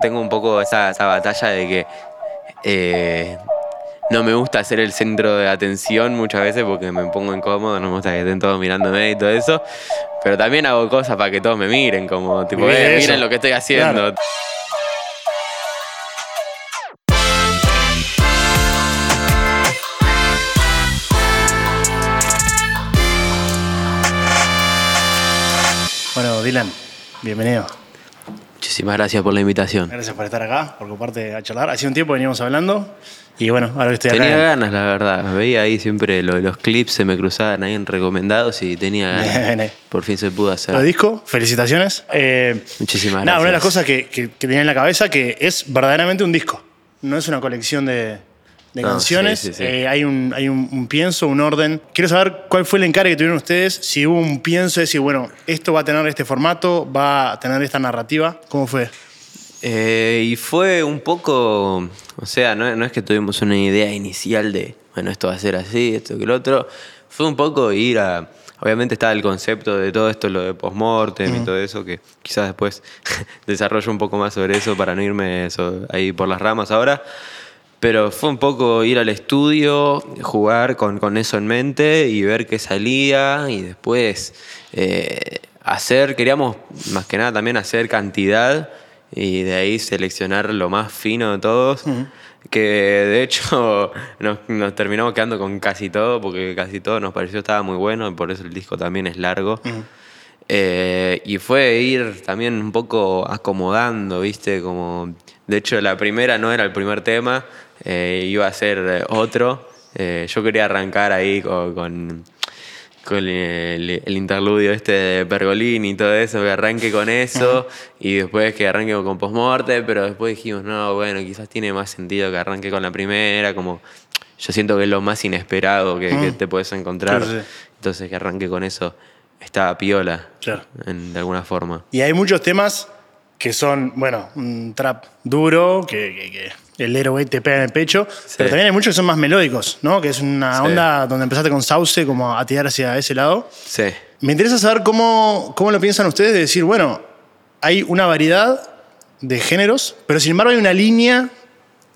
Tengo un poco esa, esa batalla de que eh, no me gusta ser el centro de atención muchas veces porque me pongo incómodo, no me gusta que estén todos mirándome y todo eso. Pero también hago cosas para que todos me miren, como tipo, "Eh, miren lo que estoy haciendo. Claro. Bueno, Dylan, bienvenido. Muchísimas gracias por la invitación. Gracias por estar acá, por ocuparte a charlar. Hace un tiempo veníamos hablando y bueno, ahora que estoy Tenía acá. ganas, la verdad. Veía ahí siempre lo- los clips, se me cruzaban ahí en recomendados y tenía ganas. Por fin se pudo hacer. Lo disco, felicitaciones. Eh, Muchísimas Nada, una de las gracias. cosas que, que- que tenía en la cabeza que es verdaderamente un disco. No es una colección de, de No, canciones. sí, sí, sí. Eh, hay un, hay un, un pienso, un orden. Quiero saber cuál fue el encargue que tuvieron ustedes. Si hubo un pienso de decir, bueno, esto va a tener este formato, va a tener esta narrativa. ¿Cómo fue? Eh, y fue un poco, o sea, no, no es que tuvimos una idea inicial de, bueno, esto va a ser así, esto que lo otro. Fue un poco ir a, obviamente estaba el concepto de todo esto, lo de postmortem y todo eso, que quizás después desarrollo un poco más sobre eso para no irme eso, ahí por las ramas ahora. Pero fue un poco ir al estudio, jugar con, con eso en mente y ver qué salía y después eh, hacer, queríamos más que nada también hacer cantidad y de ahí seleccionar lo más fino de todos. Que de hecho nos, nos terminamos quedando con casi todo porque casi todo nos pareció estaba muy bueno y por eso el disco también es largo. Eh, y fue ir también un poco acomodando, ¿viste? Como, de hecho, la primera no era el primer tema, eh, iba a ser eh, otro. Eh, yo quería arrancar ahí con, con, con el, el interludio este de Pergolini y todo eso, que arranque con eso y después que arranque con Postmorte, pero después dijimos, no, bueno, quizás tiene más sentido que arranque con la primera, como yo siento que es lo más inesperado que, que te puedes encontrar. Sí, sí. Entonces que arranque con eso está piola, Claro. en- de alguna forma. Y hay muchos temas que son, bueno, un trap duro, que, que- que el héroe te pega en el pecho, pero también hay muchos que son más melódicos, ¿no? Que es una Sí. onda donde empezaste con Sauce como a tirar hacia ese lado. Sí. Me interesa saber cómo, cómo lo piensan ustedes de decir, bueno, hay una variedad de géneros, pero sin embargo hay una línea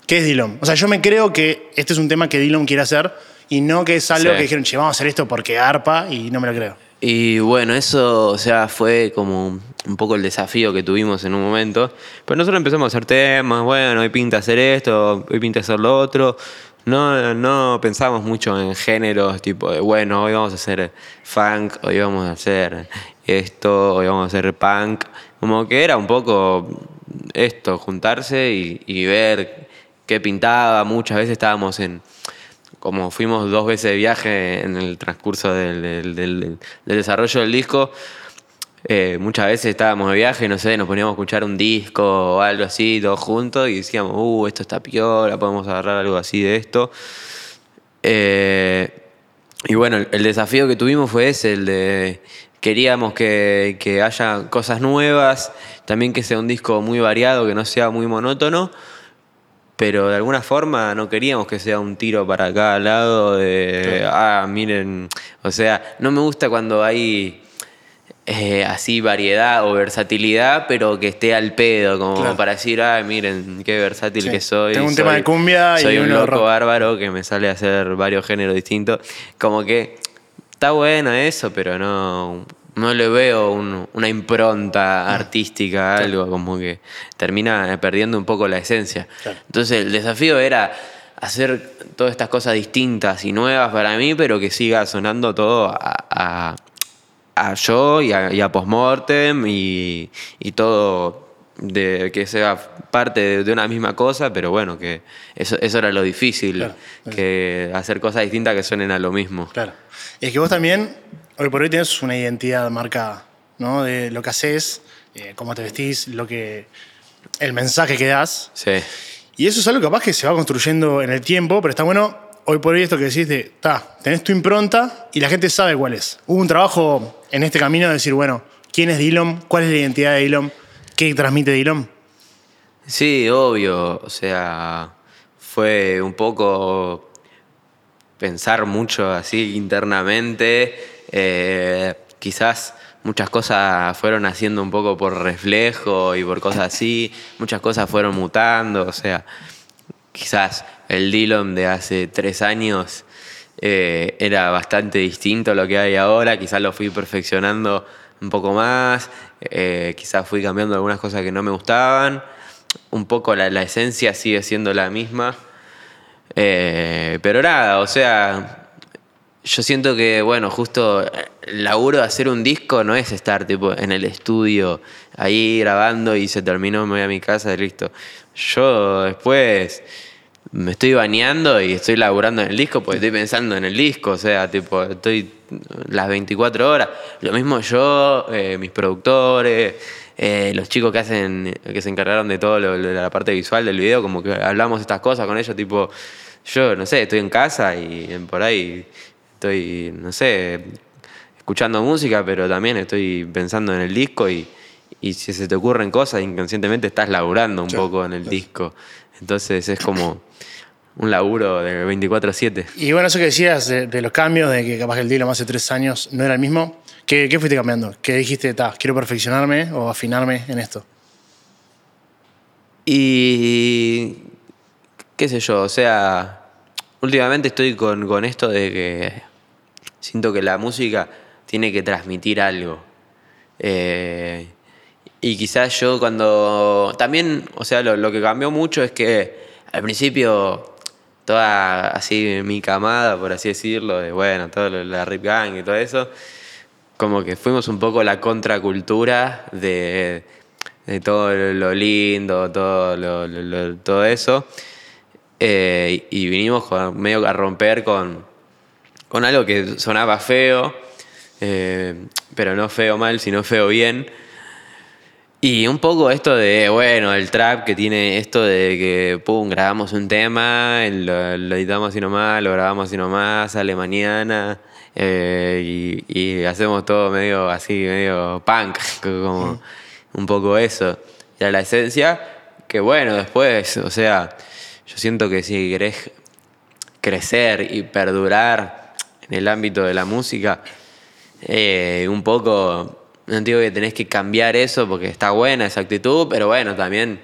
que es Dillon. O sea, yo me creo que este es un tema que Dillon quiere hacer y no que es algo Sí. que dijeron, che, vamos a hacer esto porque arpa y no me lo creo. Y bueno, eso, o sea, fue como un poco el desafío que tuvimos en un momento. Pero nosotros empezamos a hacer temas, bueno, hoy pinta hacer esto, hoy pinta hacer lo otro. No, no pensamos mucho en géneros, tipo de, bueno, hoy vamos a hacer funk, hoy vamos a hacer esto, hoy vamos a hacer punk. Como que era un poco esto, juntarse y, y ver qué pintaba. Muchas veces estábamos en, como fuimos dos veces de viaje en el transcurso del, del- desarrollo del disco, eh, muchas veces estábamos de viaje, no sé, nos poníamos a escuchar un disco o algo así, todos juntos, y decíamos, uh, esto está piola, podemos agarrar algo así de esto. Eh, y bueno, el, el desafío que tuvimos fue ese, el de queríamos que, que haya cosas nuevas, también que sea un disco muy variado, que no sea muy monótono, pero de alguna forma no queríamos que sea un tiro para cada lado de, ah, miren, o sea, no me gusta cuando hay eh, así variedad o versatilidad, pero que esté al pedo, como Claro. para decir, ah, miren qué versátil Sí. que soy. Tengo un soy- tema de cumbia y soy un uno loco rock". bárbaro que me sale a hacer varios géneros distintos. Como que está bueno eso, pero no, no le veo un- una impronta artística, algo como que termina perdiendo un poco la esencia. Claro. Entonces el desafío era hacer todas estas cosas distintas y nuevas para mí, pero que siga sonando todo a, a- a yo y a, y a Postmortem y, y todo de que sea parte de, de una misma cosa, pero bueno, que eso, eso era lo difícil, Claro. que hacer cosas distintas que suenen a lo mismo. Claro. Y es que vos también, hoy por hoy, tienes una identidad marcada, ¿no? De lo que haces, eh, cómo te vestís, lo que. el mensaje que das. Sí, Y eso es algo capaz que se va construyendo en el tiempo, pero está bueno hoy por hoy esto que decís de, ta, tenés tu impronta y la gente sabe cuál es. Hubo un trabajo en este camino de decir, bueno, ¿quién es Dillon? ¿Cuál es la identidad de Dillon? ¿Qué transmite Dillon? sí, obvio, o sea, fue un poco pensar mucho así internamente, eh, quizás muchas cosas fueron haciendo un poco por reflejo y por cosas así, muchas cosas fueron mutando, o sea, quizás el Dillon de hace tres años eh, era bastante distinto a lo que hay ahora, quizás lo fui perfeccionando un poco más, eh, quizás fui cambiando algunas cosas que no me gustaban, un poco la, esencia sigue siendo la misma, pero nada, o sea, yo siento que, bueno, justo el laburo de hacer un disco no es estar tipo en el estudio ahí grabando y se terminó, me voy a mi casa y listo. Yo después me estoy bañando y estoy laburando en el disco porque estoy pensando en el disco, o sea, tipo, estoy las 24 horas. Lo mismo yo, eh, mis productores, eh, los chicos que hacen, que se encargaron de todo lo, la parte visual del video, como que hablamos estas cosas con ellos, tipo, yo no sé, estoy en casa y por ahí estoy, no sé, escuchando música, pero también estoy pensando en el disco y, y si se te ocurren cosas, inconscientemente estás laburando un poco en el disco. Entonces es como un laburo de 24-7. Y bueno, eso que decías de, los cambios, de que capaz que el Dylan hace tres años no era el mismo, ¿qué, qué fuiste cambiando? ¿Qué dijiste, ta, quiero perfeccionarme o afinarme en esto? Y qué sé yo, o sea, últimamente estoy con, con esto de que siento que la música tiene que transmitir algo. Eh, y quizás yo cuando... También, o sea, lo, lo que cambió mucho es que al principio toda así mi camada, por así decirlo, de bueno, todo la Rip Gang y todo eso, como que fuimos un poco la contracultura de, todo lo lindo, todo, lo, todo eso. Eh, y vinimos medio a romper con, con algo que sonaba feo, eh, pero no feo mal, sino feo bien y un poco esto de, bueno, el trap que tiene esto de que, pum, grabamos un tema, lo, editamos así nomás, lo grabamos así nomás, sale mañana, eh, y, hacemos todo medio así, medio punk, como un poco eso. Y la esencia, que bueno, después, o sea, yo siento que si querés crecer y perdurar en el ámbito de la música, eh, un poco no digo que tenés que cambiar eso porque está buena esa actitud, pero bueno, también,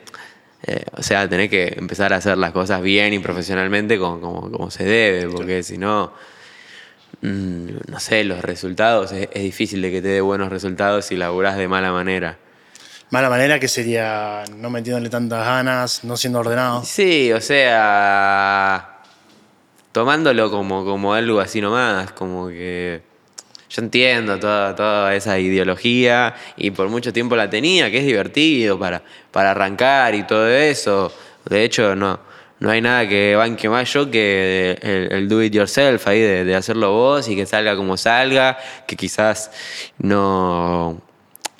eh, o sea, tenés que empezar a hacer las cosas bien y profesionalmente como, como, se debe, porque si no, mm, no sé, los resultados, es, difícil de que te dé buenos resultados si laburás de mala manera. Mala manera que sería no metiéndole tantas ganas, no siendo ordenado. Sí, o sea, tomándolo como, como algo así nomás, como que yo entiendo toda, toda, esa ideología y por mucho tiempo la tenía, que es divertido para, para arrancar y todo eso. De hecho, no, no hay nada que banque más yo que el, do it yourself ahí, de, hacerlo vos y que salga como salga, que quizás no,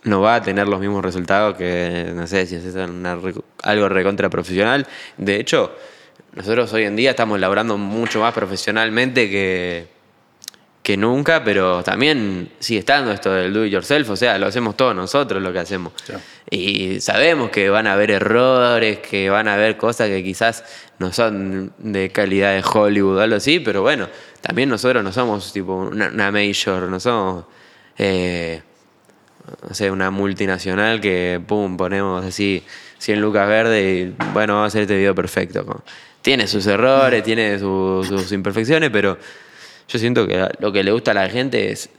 no va a tener los mismos resultados que, no sé, si es algo recontra profesional. De hecho, nosotros hoy en día estamos laborando mucho más profesionalmente que que nunca, pero también sigue estando esto del do it yourself, o sea, lo hacemos todos nosotros lo que hacemos. Y sabemos que van a haber errores, que van a haber cosas que quizás no son de calidad de Hollywood o algo así, pero bueno, también nosotros no somos tipo una, major, no somos, eh, no sé, una multinacional que, pum, ponemos así 100 lucas verdes y bueno, vamos a hacer este video perfecto. Tiene sus errores, tiene sus imperfecciones, pero yo siento que lo que le gusta a la gente es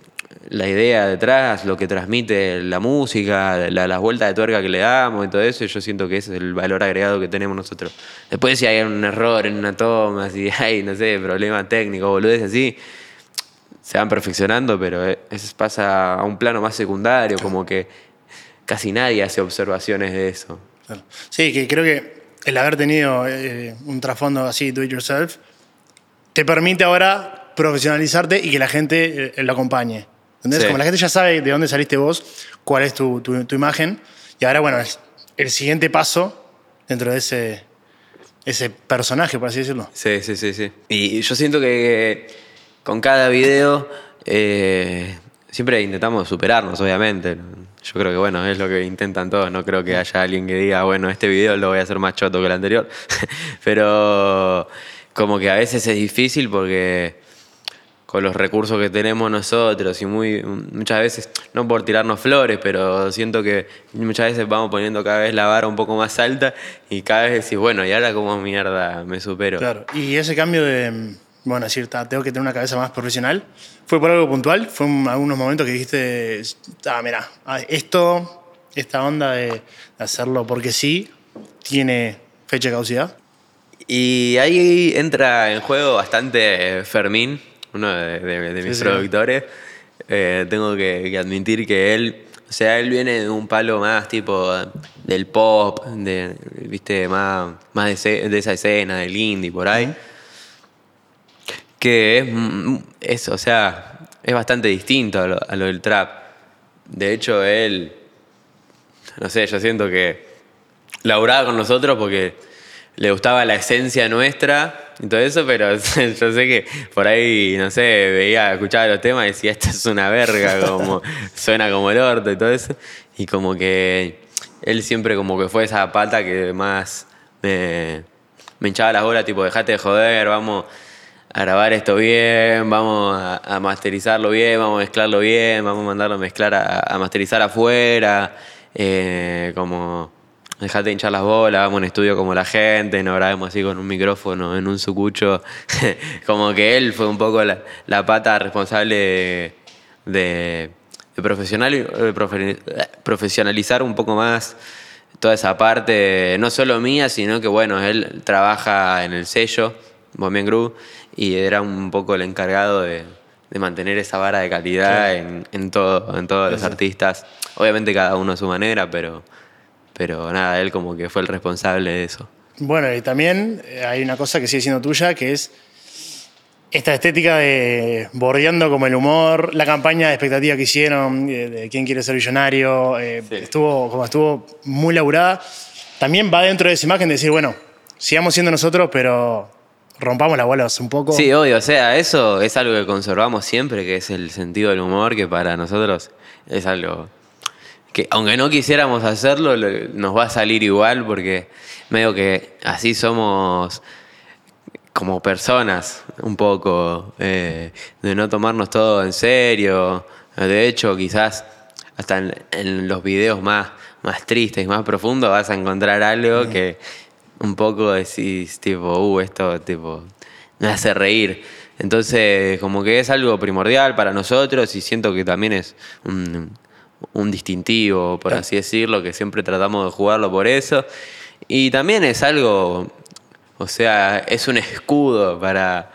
la idea detrás, lo que transmite la música, las vueltas de tuerca que le damos y todo eso, yo siento que ese es el valor agregado que tenemos nosotros. Después si hay un error en una toma, si hay, no sé, problemas técnicos, boludeces así, se van perfeccionando, pero eso pasa a un plano más secundario, como que casi nadie hace observaciones de eso. Sí, que creo que el haber tenido eh, un trasfondo así, do it yourself, te permite ahora profesionalizarte y que la gente eh, lo acompañe. ¿Entendés? Como la gente ya sabe de dónde saliste vos, cuál es tu, tu, imagen, y ahora, bueno, el siguiente paso dentro de ese, ese personaje, por así decirlo. Sí, sí, sí, sí. Y yo siento que con cada video eh, siempre intentamos superarnos, obviamente. Yo creo que, bueno, es lo que intentan todos. No creo que haya alguien que diga, bueno, este video lo voy a hacer más choto que el anterior. Pero como que a veces es difícil porque con los recursos que tenemos nosotros y muy muchas veces, no por tirarnos flores, pero siento que muchas veces vamos poniendo cada vez la vara un poco más alta y cada vez decís, bueno, y ahora como mierda me supero. Claro, y ese cambio de, bueno, decir, tengo que tener una cabeza más profesional, ¿fue por algo puntual? ¿Fue en algunos momentos que dijiste, ah, mira, esto, esta onda de hacerlo porque sí, tiene fecha de caducidad? Y ahí entra en juego bastante Fermín, uno de, mis productores, eh, tengo que, admitir que él, o sea, él viene de un palo más tipo del pop, de, viste, más, más de, esa escena, del indie, por ahí. Que es, mm, es, o sea, es bastante distinto a lo, a lo del trap. De hecho, él, no sé, yo siento que laburaba con nosotros porque le gustaba la esencia nuestra y todo eso, pero yo sé que por ahí, no sé, veía, escuchaba los temas y decía, esta es una verga, como suena como el orto y todo eso. Y como que él siempre como que fue esa pata que más me, me hinchaba las bolas, tipo, dejate de joder, vamos a grabar esto bien, vamos a, masterizarlo bien, vamos a mezclarlo bien, vamos a mandarlo a mezclar a, masterizar afuera, eh, como dejate de hinchar las bolas, vamos a un estudio como la gente, no grabemos así con un micrófono en un sucucho. como que él fue un poco la, pata responsable de, profesionalizar un poco más toda esa parte, no solo mía, sino que bueno, él trabaja en el sello, Bombien Group, y era un poco el encargado de, mantener esa vara de calidad en, todo, en todos los artistas. Obviamente cada uno a su manera, pero pero nada, él como que fue el responsable de eso. Bueno, y también eh, hay una cosa que sigue siendo tuya, que es esta estética de bordeando como el humor, la campaña de expectativa que hicieron, de, quién quiere ser millonario, eh, estuvo, como estuvo muy laburada. También va dentro de esa imagen de decir, bueno, sigamos siendo nosotros, pero rompamos las bolas un poco. Sí, obvio, o sea, eso es algo que conservamos siempre, que es el sentido del humor, que para nosotros es algo que aunque no quisiéramos hacerlo, nos va a salir igual porque medio que así somos como personas, un poco, eh, de no tomarnos todo en serio. De hecho, quizás hasta en, los videos más, más tristes y más profundos vas a encontrar algo que un poco decís, tipo, uh, esto tipo, me hace reír. Entonces, como que es algo primordial para nosotros y siento que también es un, distintivo, por así decirlo, que siempre tratamos de jugarlo por eso. Y también es algo, o sea, es un escudo para,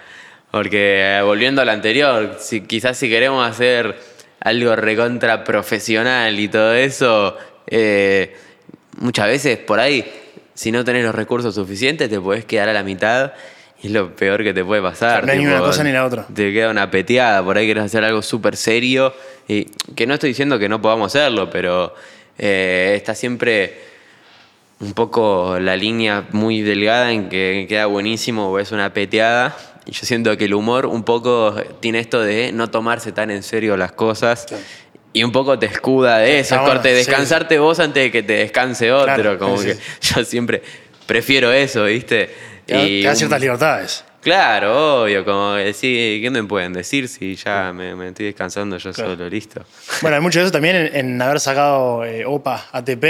porque volviendo al anterior, si, quizás si queremos hacer algo recontra profesional y todo eso, eh, muchas veces por ahí, si no tenés los recursos suficientes, te podés quedar a la mitad es lo peor que te puede pasar. no hay ni una cosa ni la otra. Te queda una peteada, por ahí quieres hacer algo súper serio. Y que no estoy diciendo que no podamos hacerlo, pero eh, está siempre un poco la línea muy delgada en que queda buenísimo o es una peteada. Y yo siento que el humor un poco tiene esto de no tomarse tan en serio las cosas. Y un poco te escuda de eso, es corte, descansarte vos antes de que te descanse otro. como que yo siempre prefiero eso, ¿viste? y da ciertas libertades. Claro, obvio, como decir, ¿qué me pueden decir si ya me, estoy descansando yo solo, listo? Bueno, hay mucho de eso también en, haber sacado eh, OPA ATP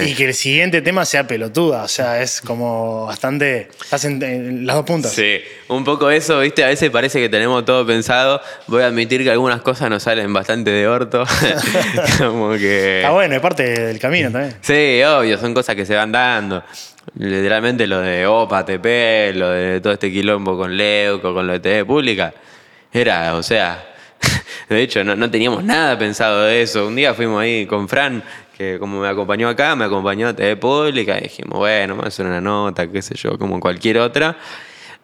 y que el siguiente tema sea pelotuda, o sea, es como bastante, estás en, las dos puntas. Sí, un poco eso, viste, a veces parece que tenemos todo pensado, voy a admitir que algunas cosas nos salen bastante de orto, como que... Está bueno, es parte del camino también. Sí, obvio, son cosas que se van dando literalmente lo de OPA, TP, lo de todo este quilombo con Leuco, con lo de TV pública, era, o sea, de hecho no, no, teníamos nada pensado de eso. Un día fuimos ahí con Fran, que como me acompañó acá, me acompañó a TV pública, y dijimos, bueno, vamos a hacer una nota, qué sé yo, como cualquier otra.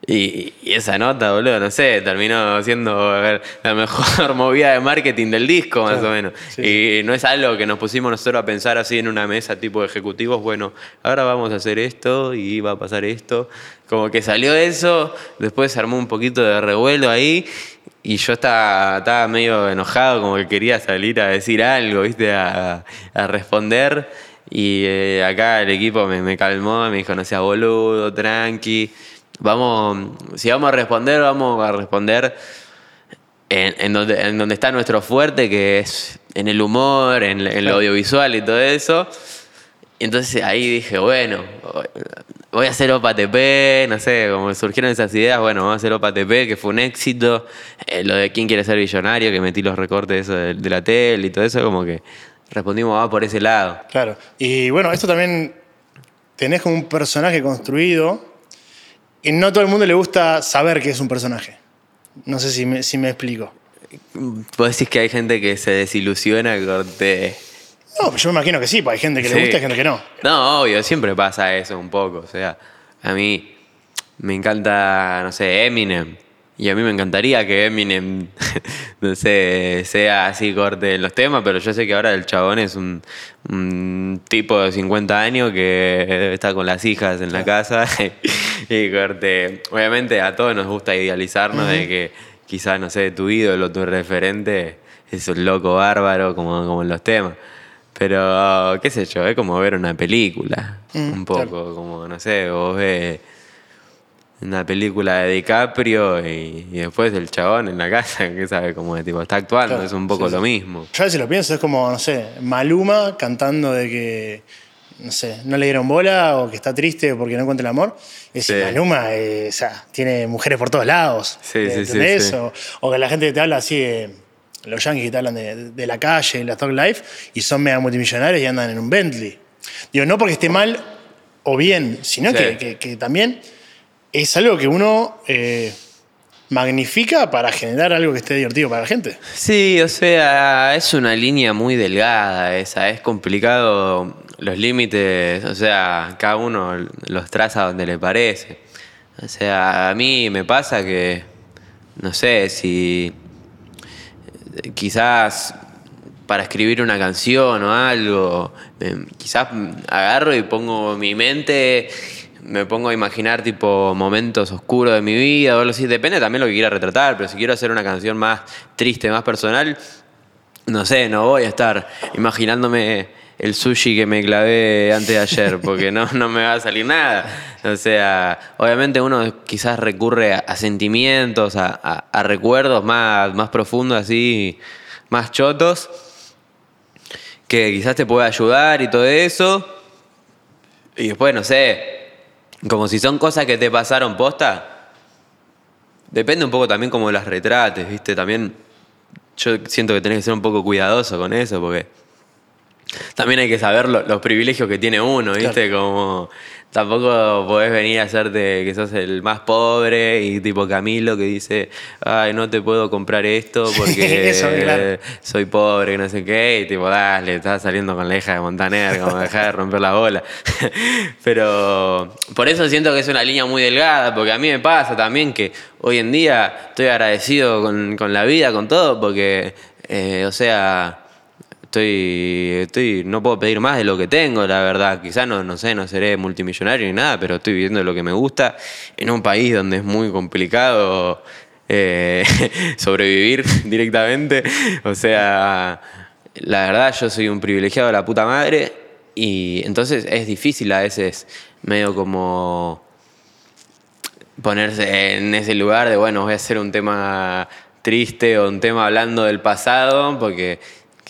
Y, esa nota, boludo, no sé, terminó siendo la mejor movida de marketing del disco, más o menos. y no es algo que nos pusimos nosotros a pensar así en una mesa tipo de ejecutivos, bueno, ahora vamos a hacer esto y va a pasar esto. Como que salió eso, después se armó un poquito de revuelo ahí y yo estaba, estaba medio enojado, como que quería salir a decir algo, ¿viste? A, responder. Y eh, acá el equipo me, me calmó, me dijo, no seas boludo, tranqui vamos, si vamos a responder, vamos a responder en, en donde, en donde está nuestro fuerte, que es en el humor, en, en lo audiovisual y todo eso. Y entonces ahí dije, bueno, voy a hacer Opa TP, no sé, como surgieron esas ideas, bueno, vamos a hacer Opa TP, que fue un éxito. Eh, lo de quién quiere ser billonario, que metí los recortes eso de, de la tele y todo eso, como que respondimos, va por ese lado. Claro. Y bueno, esto también tenés como un personaje construido y no todo el mundo le gusta saber que es un personaje. No sé si me, si me explico. Vos decís que hay gente que se desilusiona corte. No, yo me imagino que sí, porque hay gente que le gusta y gente que no. No, obvio, siempre pasa eso un poco. O sea, a mí me encanta, no sé, Eminem. Y a mí me encantaría que Eminem, no sé, sea así corte en los temas, pero yo sé que ahora el chabón es un, un tipo de 50 años que está con las hijas en la casa. y corte, obviamente a todos nos gusta idealizarnos de que quizás, no sé, tu ídolo, tu referente es un loco bárbaro como, como en los temas. Pero, qué sé yo, es como ver una película. Mm, un poco, claro. como, no sé, vos ves una película de DiCaprio y, y después el chabón en la casa, que sabe cómo es, tipo, está actuando, Claro, es un poco sí, lo mismo. Yo a veces lo pienso, es como, no sé, Maluma cantando de que, no sé, no le dieron bola o que está triste porque no encuentra el amor. Decir, Sí. Maluma, eh, o sea, tiene mujeres por todos lados. Sí, sí, sí. O, o que la gente te habla así, de- los yankees que te hablan de, de la calle y la talk life y son mega multimillonarios y andan en un Bentley. Digo, no porque esté mal o bien, sino Sí. que, que- que también es algo que uno eh, magnifica para generar algo que esté divertido para la gente. Sí, o sea, es una línea muy delgada esa, es complicado los límites, o sea, cada uno los traza donde le parece. O sea, a mí me pasa que, no sé, si quizás para escribir una canción o algo, eh, quizás agarro y pongo mi mente, me pongo a imaginar tipo momentos oscuros de mi vida o algo así, depende también lo que quiera retratar, pero si quiero hacer una canción más triste, más personal, no sé, no voy a estar imaginándome el sushi que me clavé antes de ayer, porque no, no me va a salir nada. O sea, obviamente uno quizás recurre a, sentimientos, a, a- a recuerdos más, más profundos, así, más chotos, que quizás te pueda ayudar y todo eso. Y después, no sé, como si son cosas que te pasaron posta, depende un poco también como las retrates, ¿viste? También yo siento que tenés que ser un poco cuidadoso con eso, porque también hay que saber lo- los privilegios que tiene uno, ¿viste? Como tampoco podés venir a hacerte que sos el más pobre y tipo Camilo que dice, ay, no te puedo comprar esto porque Eso, claro. soy pobre, no sé qué, y tipo, dale, estás saliendo con la hija de Montaner, como dejar de romper la bola. Pero por eso siento que es una línea muy delgada, porque a mí me pasa también que hoy en día estoy agradecido con, con la vida, con todo, porque, eh, o sea, estoy, estoy, no puedo pedir más de lo que tengo, la verdad. Quizás no, no sé, no seré multimillonario ni nada, pero estoy viviendo lo que me gusta en un país donde es muy complicado eh, sobrevivir directamente. O sea, la verdad yo soy un privilegiado de la puta madre y entonces es difícil a veces medio como ponerse en ese lugar de, bueno, voy a hacer un tema triste o un tema hablando del pasado, porque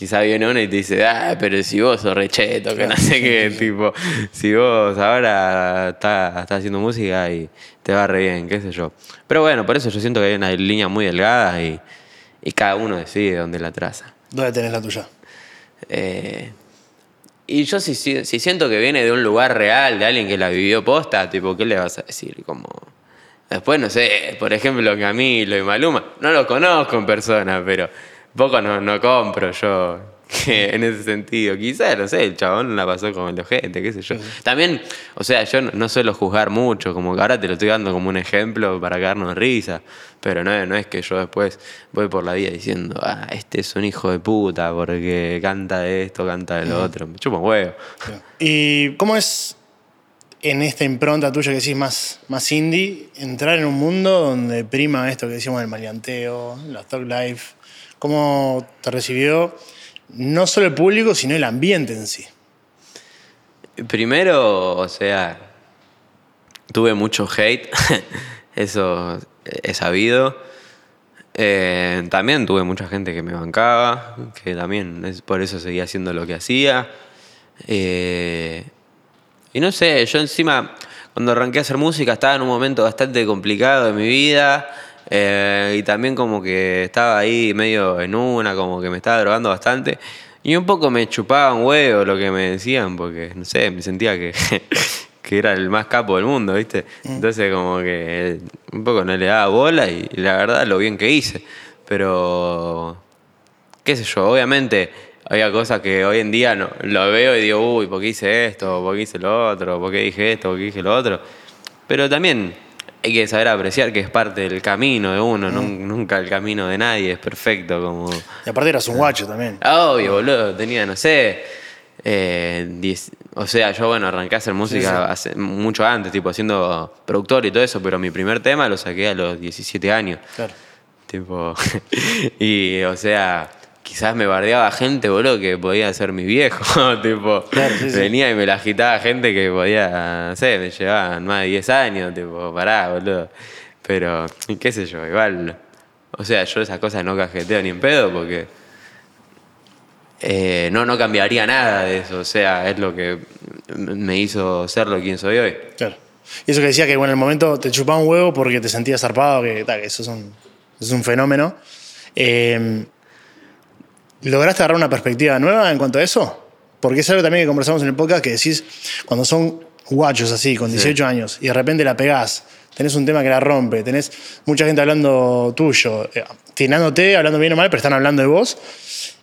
quizá viene uno y te dice, ah, pero si vos sos recheto, que no sé qué, tipo, si vos ahora estás estás haciendo música y te va re bien, qué sé yo. Pero bueno, por eso yo siento que hay una línea muy delgada y, y cada uno decide dónde la traza. ¿Dónde tenés la tuya? Eh, y yo si, si, si siento que viene de un lugar real, de alguien que la vivió posta, tipo, ¿qué le vas a decir? Como... Después, no sé, por ejemplo, Camilo y Maluma, no los conozco en persona, pero poco no, no compro yo en ese sentido. Quizás, no sé, el chabón la pasó con el ojete, qué sé yo. También, o sea, yo no, no suelo juzgar mucho, como que ahora te lo estoy dando como un ejemplo para cagarnos risa, pero no, no es que yo después voy por la vida diciendo, ah, este es un hijo de puta porque canta de esto, canta de lo otro. Me chupa un huevo. ¿Y cómo es en esta impronta tuya que decís más, más indie, entrar en un mundo donde prima esto que decíamos del maleanteo, la talk life? ¿Cómo te recibió no solo el público, sino el ambiente en sí? Primero, o sea, tuve mucho hate, eso he sabido. Eh, también tuve mucha gente que me bancaba, que también por eso seguía haciendo lo que hacía. Eh, y no sé, yo encima, cuando arranqué a hacer música, estaba en un momento bastante complicado de mi vida. Eh, y también como que estaba ahí medio en una, como que me estaba drogando bastante. Y un poco me chupaba un huevo lo que me decían, porque, no sé, me sentía que, que era el más capo del mundo, ¿viste? Entonces como que un poco no le daba bola y la verdad lo bien que hice. Pero, qué sé yo, obviamente había cosas que hoy en día no, lo veo y digo, uy, ¿por qué hice esto? ¿Por qué hice lo otro? ¿Por qué dije esto? ¿Por qué dije lo otro? Pero también hay que saber apreciar que es parte del camino de uno, nun- nunca el camino de nadie es perfecto como... Y aparte eras un guacho también. Ah, Obvio, boludo, tenía, no sé, eh, diez- o sea, yo bueno, arranqué a hacer música hace mucho antes, tipo siendo productor y todo eso, pero mi primer tema lo saqué a los 17 años. Claro. Tipo, y o sea, quizás me bardeaba gente, boludo, que podía ser mi viejo. tipo, Claro, sí, sí. venía y me la agitaba gente que podía, no sé, me llevaban más de 10 años, tipo, pará, boludo. Pero, qué sé yo, igual. O sea, yo esas cosas no cajeteo ni en pedo porque. eh, no, no cambiaría nada de eso. O sea, es lo que me hizo ser lo quien soy hoy. Claro. Y eso que decía que bueno, en el momento te chupaba un huevo porque te sentías zarpado, que, ta, que eso es un, es un fenómeno. Eh, ¿Lograste agarrar una perspectiva nueva en cuanto a eso? Porque es algo también que conversamos en el podcast que decís, cuando son guachos así, con 18 años, y de repente la pegás, tenés un tema que la rompe, tenés mucha gente hablando tuyo, eh, tirándote, hablando bien o mal, pero están hablando de vos.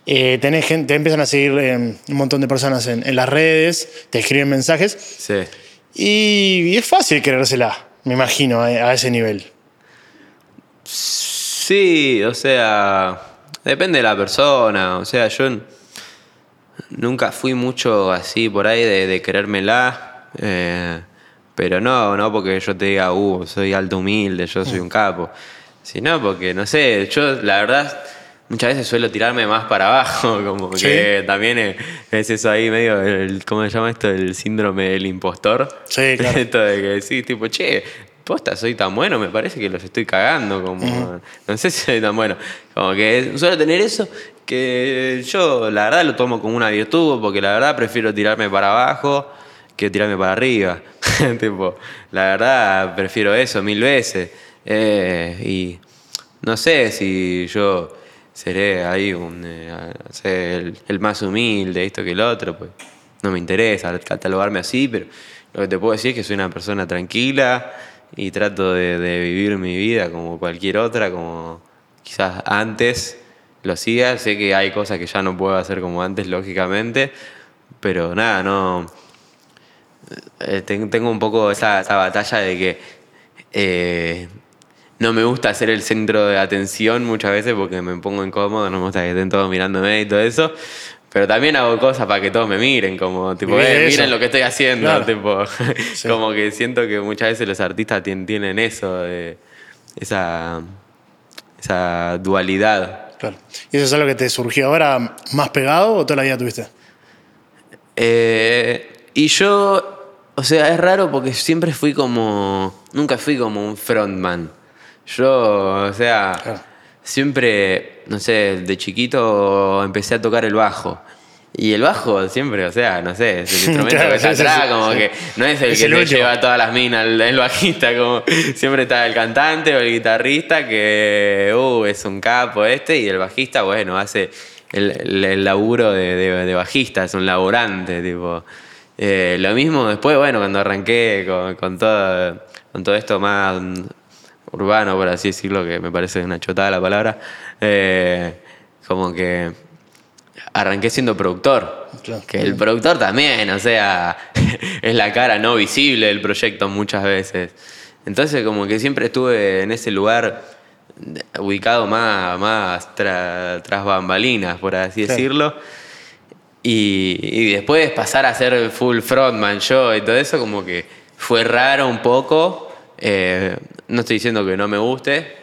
Eh, tenés gente, te empiezan a seguir eh, un montón de personas en, en las redes, te escriben mensajes. Sí. Y, y es fácil creérsela, me imagino, a, a ese nivel. Sí, o sea, depende de la persona. O sea, yo nunca fui mucho así por ahí de, de creérmela. eh, pero no, no porque yo te diga, uh, soy alto humilde, yo soy un capo. Sino porque, no sé, yo la verdad muchas veces suelo tirarme más para abajo, como Sí. que también es, es eso ahí medio, el, ¿cómo se llama esto? El síndrome del impostor. Sí, claro. Esto de que decís, tipo, che, posta, soy tan bueno, me parece que los estoy cagando, como, no sé si soy tan bueno. Como que suelo tener eso, que yo la verdad lo tomo como una virtud, porque la verdad prefiero tirarme para abajo que tirarme para arriba. tipo, la verdad prefiero eso mil veces. Eh, y no sé si yo seré ahí un, eh, el más humilde, esto que el otro, pues no me interesa catalogarme así, pero lo que te puedo decir es que soy una persona tranquila y trato de, de vivir mi vida como cualquier otra, como quizás antes lo hacía. Sé que hay cosas que ya no puedo hacer como antes, lógicamente, pero nada, no. eh, ten- tengo un poco esa, esa batalla de que eh, no me gusta ser el centro de atención muchas veces porque me pongo incómodo, no me gusta que estén todos mirándome y todo eso. Pero también hago cosas para que todos me miren, como tipo, Vivir eh, miren lo que estoy haciendo, Claro. tipo, Sí. como que siento que muchas veces los artistas tien- tienen eso, de, esa, esa dualidad. Claro. ¿Y eso es algo que te surgió ahora más pegado o toda la vida tuviste? Eh, y yo, o sea, es raro porque siempre fui como, nunca fui como un frontman. Yo, o sea, Claro. Siempre, no sé, de chiquito empecé a tocar el bajo. Y el bajo siempre, o sea, no sé, es el instrumento Claro, que está sí, atrás, sí, como sí. que no es el Es que el te último. lleva todas las minas, el, el bajista, como siempre está el cantante o el guitarrista que, uh, es un capo este, y el bajista, bueno, hace el, laburo de, de- de bajista, es un laborante, tipo. Eh, lo mismo después, bueno, cuando arranqué con, con todo, con todo esto más urbano, por así decirlo, que me parece una chotada la palabra, eh, como que arranqué siendo productor. Claro. Que el productor también, o sea, es la cara no visible del proyecto muchas veces. Entonces, como que siempre estuve en ese lugar ubicado más, más tra- tras bambalinas, por así Claro. decirlo. Y, y después pasar a ser full frontman yo y todo eso, como que fue raro un poco. Eh, no estoy diciendo que no me guste,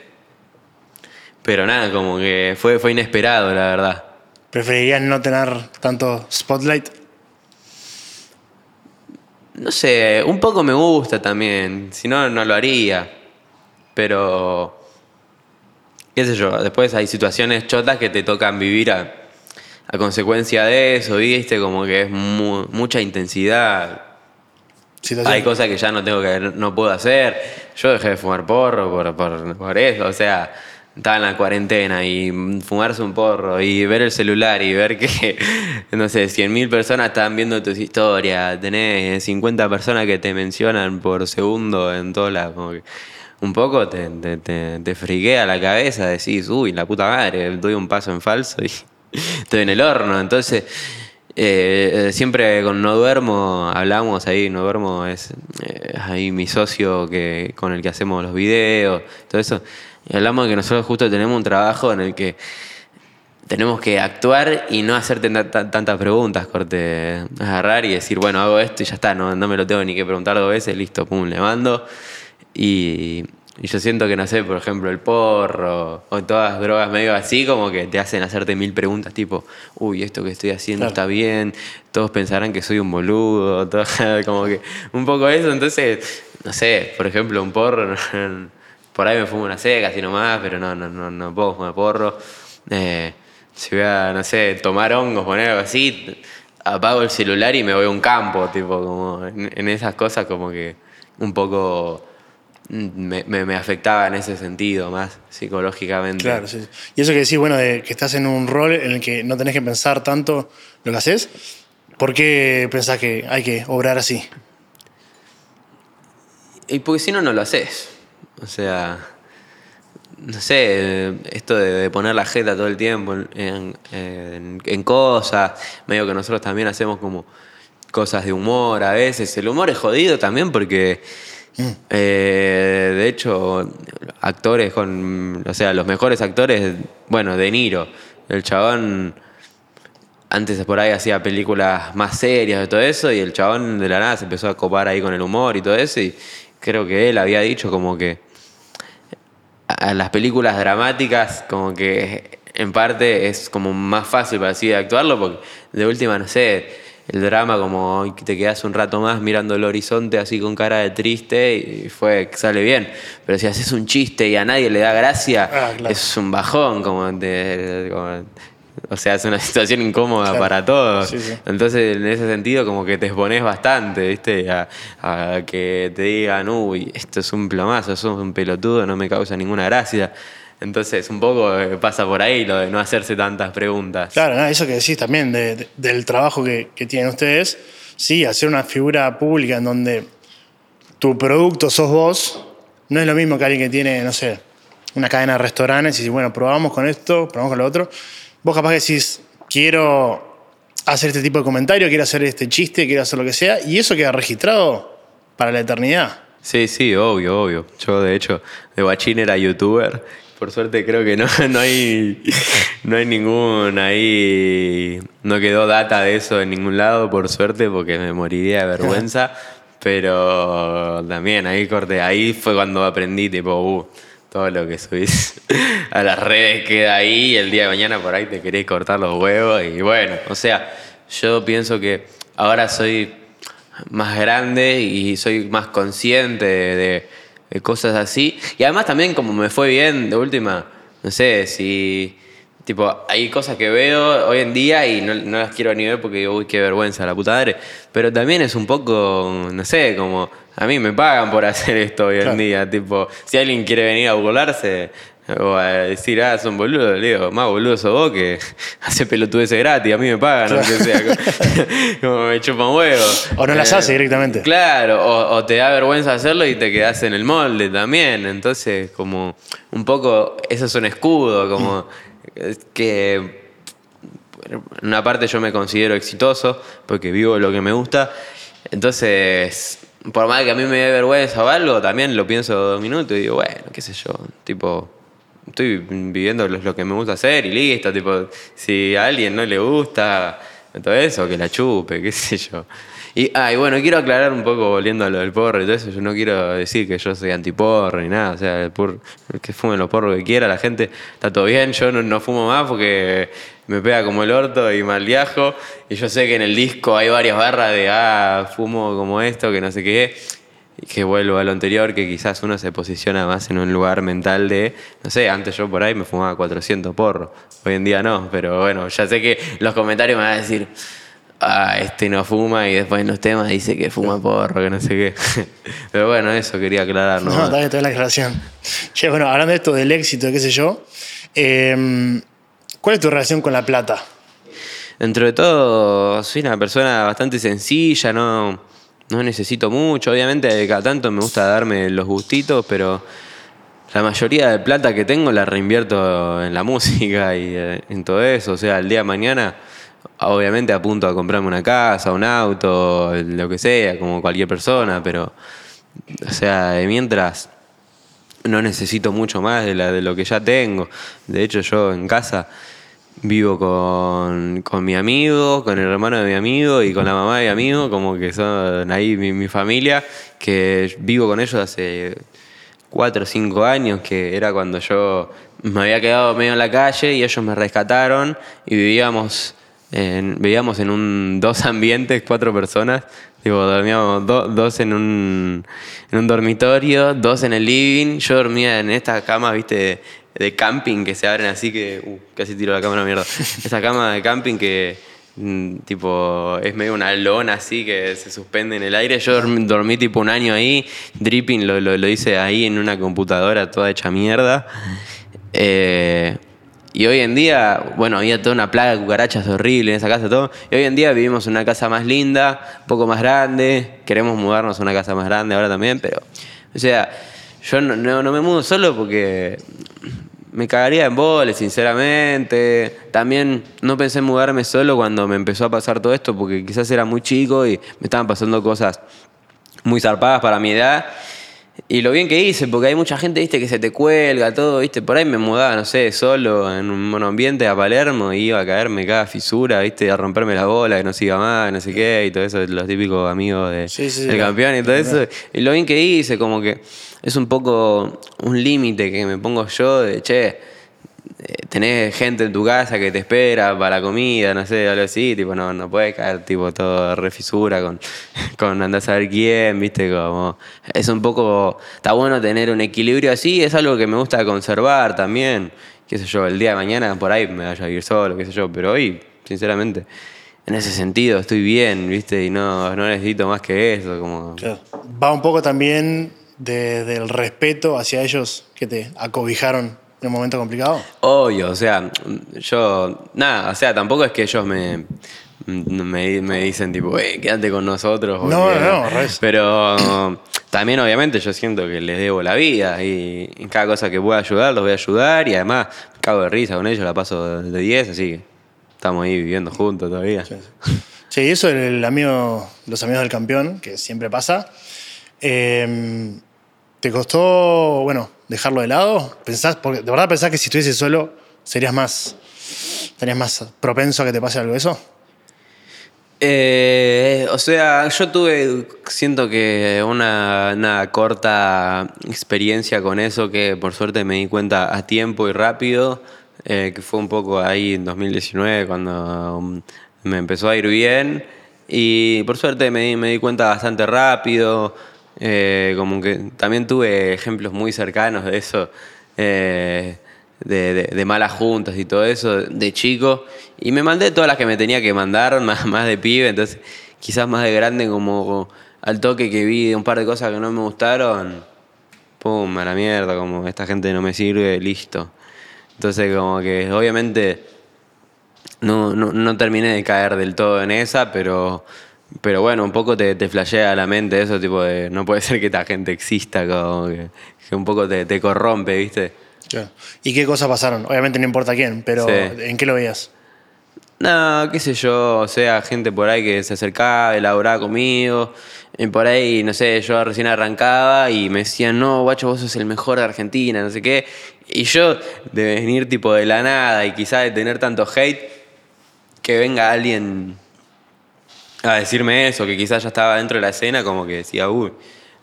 pero nada, como que fue, fue inesperado, la verdad. ¿Preferirías no tener tanto spotlight? No sé, un poco me gusta también, si no, no lo haría. Pero qué sé yo, después hay situaciones chotas que te tocan vivir a, a consecuencia de eso, ¿viste? Como que es mu- mucha intensidad. Situación. Hay cosas que ya no tengo que no puedo hacer. Yo dejé de fumar porro por, por, por eso, o sea, estaba en la cuarentena y fumarse un porro y ver el celular y ver que, no sé, 100.000 personas están viendo tus historias, tenés 50 personas que te mencionan por segundo en todas las... un poco te, te, te, te friquea la cabeza, decís, uy, la puta madre, doy un paso en falso y estoy en el horno. Entonces, eh, eh, siempre con No Duermo hablamos ahí, No Duermo es eh, ahí mi socio que, con el que hacemos los videos, todo eso. Y hablamos de que nosotros justo tenemos un trabajo en el que tenemos que actuar y no hacerte ta- ta- tantas preguntas, corte, agarrar y decir, bueno, hago esto y ya está, no, no me lo tengo ni que preguntar dos veces, listo, pum, le mando. Y, y yo siento que, no sé, por ejemplo, el porro o todas las drogas medio así, como que te hacen hacerte mil preguntas, tipo, uy, esto que estoy haciendo Claro. está bien, todos pensarán que soy un boludo, todo, como que un poco eso, entonces, no sé, por ejemplo, un porro, por ahí me fumo una seca, así nomás, pero no, no, no, no puedo fumar porro. Eh, si voy a, no sé, tomar hongos, poner algo así, apago el celular y me voy a un campo, tipo, como en, en esas cosas como que un poco me, me- me afectaba en ese sentido, más psicológicamente. Claro, sí. Y eso que decís, bueno, de que estás en un rol en el que no tenés que pensar tanto lo que haces, ¿por qué pensás que hay que obrar así? Y porque si no, no lo haces. O sea, no sé, esto de, de poner la jeta todo el tiempo en- en cosas, medio que nosotros también hacemos como cosas de humor a veces. El humor es jodido también porque, eh, de hecho, actores con, o sea, los mejores actores, bueno, De Niro, el chabón... Antes por ahí hacía películas más serias de todo eso y el chabón de la nada se empezó a copar ahí con el humor y todo eso y creo que él había dicho como que a las películas dramáticas como que en parte es como más fácil para así actuarlo porque de última no sé el drama como te quedas un rato más mirando el horizonte así con cara de triste y fue sale bien pero si haces un chiste y a nadie le da gracia Ah, claro. es un bajón como, de- como- o sea es una situación incómoda Claro. para todos Sí, sí. entonces, en ese sentido, como que te expones bastante, ¿viste? A, a que te digan, uy, esto es un plomazo, sos un pelotudo, no me causa ninguna gracia. Entonces, un poco eh, pasa por ahí lo de no hacerse tantas preguntas. Claro, ¿no? eso que decís también de- de- del trabajo que, que tienen ustedes, sí, hacer una figura pública en donde tu producto sos vos, no es lo mismo que alguien que tiene, no sé, una cadena de restaurantes y dice, bueno, probamos con esto, probamos con lo otro. Vos capaz que decís, quiero hacer este tipo de comentario, quiero hacer este chiste, quiero hacer lo que sea, y eso queda registrado para la eternidad. Sí, sí, obvio, obvio. Yo, de hecho, de guachín era youtuber. Por suerte creo que no, no hay no hay ningún ahí no quedó data de eso en ningún lado por suerte porque me moriría de vergüenza. Pero también ahí corté ahí fue cuando aprendí tipo uh, todo lo que subís a las redes queda ahí y el día de mañana por ahí te querés cortar los huevos y bueno o sea yo pienso que ahora soy más grande y soy más consciente de cosas así. Y además también como me fue bien, de última, no sé, si... Tipo, hay cosas que veo hoy en día y no, no las quiero ni ver porque digo, uy, qué vergüenza, la puta madre. Pero también es un poco, no sé, como... A mí me pagan por hacer esto hoy Claro. en día. Tipo, si alguien quiere venir a burlarse o a decir, ah, son boludos, le digo, más boludo sos vos que hace pelotudeces gratis, a mí me pagan, aunque sea. Como me chupan huevo. O no las hace directamente. Claro, o, o te da vergüenza hacerlo y te quedas en el molde también. Entonces, como un poco, eso es un escudo, como que en una parte yo me considero exitoso porque vivo lo que me gusta. Entonces, por más que a mí me dé vergüenza o algo, también lo pienso dos minutos y digo, bueno, qué sé yo, tipo, estoy viviendo lo, que me gusta hacer y listo, tipo, si a alguien no le gusta todo eso, que la chupe, qué sé yo. Y, ah, bueno, quiero aclarar un poco volviendo a lo del porro y todo eso, yo no quiero decir que yo soy antiporro ni nada, o sea, el, por- que fume los porros que quiera, la gente está todo bien, yo no fumo más porque me pega como el orto y mal viajo, y yo sé que en el disco hay varias barras de, ah, fumo como esto, que no sé qué. Que vuelvo a lo anterior, que quizás uno se posiciona más en un lugar mental de, no sé, antes yo por ahí me fumaba 400 porros, hoy en día no, pero bueno, ya sé que los comentarios me van a decir, ah, este no fuma y después en los temas dice que fuma porro, que no sé qué. pero bueno, eso quería aclarar, ¿no? No, está bien, está bien la aclaración. Che, bueno, hablando de esto del éxito, qué sé yo, eh, ¿cuál es tu relación con la plata? Dentro de todo, soy una persona bastante sencilla, no, no necesito mucho. Obviamente, de cada tanto me gusta darme los gustitos, pero la mayoría de plata que tengo la reinvierto en la música y eh, en todo eso. O sea, el día de mañana, obviamente apunto a comprarme una casa, un auto, lo que sea, como cualquier persona, pero, o sea, de mientras no necesito mucho más de, la, de lo que ya tengo. De hecho, yo en casa vivo con, con mi amigo, con el hermano de mi amigo y con la mamá de mi amigo, como que son ahí mi, mi familia, que vivo con ellos hace cuatro o cinco años, que era cuando yo me había quedado medio en la calle y ellos me rescataron y vivíamos en, vivíamos en un dos ambientes, cuatro personas. Tipo, dormíamos do- dos en un, en un dormitorio, dos en el living. Yo dormía en esta cama, viste, de, camping que se abren así que. Uh, casi tiro la cámara, mierda. Esa cama de camping que. mm, Tipo, es medio una lona así que se suspende en el aire. Yo dormí, dormí tipo un año ahí. Dripping lo, lo, lo hice ahí en una computadora toda hecha mierda. Eh, y hoy en día, bueno, había toda una plaga de cucarachas horrible en esa casa, todo. Y hoy en día vivimos en una casa más linda, un poco más grande. Queremos mudarnos a una casa más grande ahora también, pero. O sea, yo no, no, no me mudo solo porque me cagaría en boles, sinceramente. También no pensé en mudarme solo cuando me empezó a pasar todo esto, porque quizás era muy chico y me estaban pasando cosas muy zarpadas para mi edad. Y lo bien que hice, porque hay mucha gente, viste, que se te cuelga, todo, viste. Por ahí me mudaba, no sé, solo en un monoambiente a Palermo y iba a caerme cada fisura, viste, a romperme la bola, que no siga más, no sé qué, y todo eso, los típicos amigos de, Sí, sí, sí, del campeón y todo eso. Y lo bien que hice, como que es un poco un límite que me pongo yo de, che, eh, tenés gente en tu casa que te espera para la comida, no sé, algo así, tipo, no, no puedes caer tipo todo re fisura con, con andar a saber quién, viste, como es un poco, está bueno tener un equilibrio así, es algo que me gusta conservar también, qué sé yo, el día de mañana por ahí me vaya a vivir solo, qué sé yo, pero hoy, sinceramente, en ese sentido estoy bien, viste, y no, no necesito más que eso, como... Va un poco también de- del respeto hacia ellos que te acobijaron en un momento complicado. Obvio, o sea, yo, nada, o sea, tampoco es que ellos me, me, me dicen tipo, "Eh, quédate con nosotros. No, porque- no, no, res. Pero también obviamente yo siento que les debo la vida y en cada cosa que pueda ayudar los voy a ayudar y además me cago de risa con ellos, la paso de 10, así que estamos ahí viviendo juntos todavía. Sí, y eso el amigo, los amigos del campeón, que siempre pasa. eh, ¿Te costó, bueno, dejarlo de lado? ¿Pensás, porque de verdad pensás que si estuviese solo serías más, estarías más propenso a que te pase algo de eso? Eh, o sea, yo tuve, siento que una, una corta experiencia con eso que por suerte me di cuenta a tiempo y rápido, eh, que fue un poco ahí en 2019 cuando um, me empezó a ir bien y por suerte me me di cuenta bastante rápido, eh, como que también tuve ejemplos muy cercanos de eso. eh, de, de- de malas juntas y todo eso de chico. Y me mandé todas las que me tenía que mandar, más, más de pibe. Entonces, quizás más de grande, como al toque que vi un par de cosas que no me gustaron, pum, a la mierda, como esta gente no me sirve, listo. Entonces, como que obviamente no, no, no terminé de caer del todo en esa, pero, pero bueno, un poco te, te flashea la mente eso, tipo de no puede ser que esta gente exista, como que, que un poco te, te corrompe, ¿viste? ¿Y qué cosas pasaron? Obviamente no importa quién, pero Sí. ¿en qué lo veías? No, qué sé yo, o sea, gente por ahí que se acercaba, elaboraba conmigo, y por ahí, no sé, yo recién arrancaba y me decían, no, guacho, vos sos el mejor de Argentina, no sé qué. Y yo, de venir tipo de la nada y quizás de tener tanto hate, que venga alguien a decirme eso, que quizás ya estaba dentro de la escena, como que decía, uy,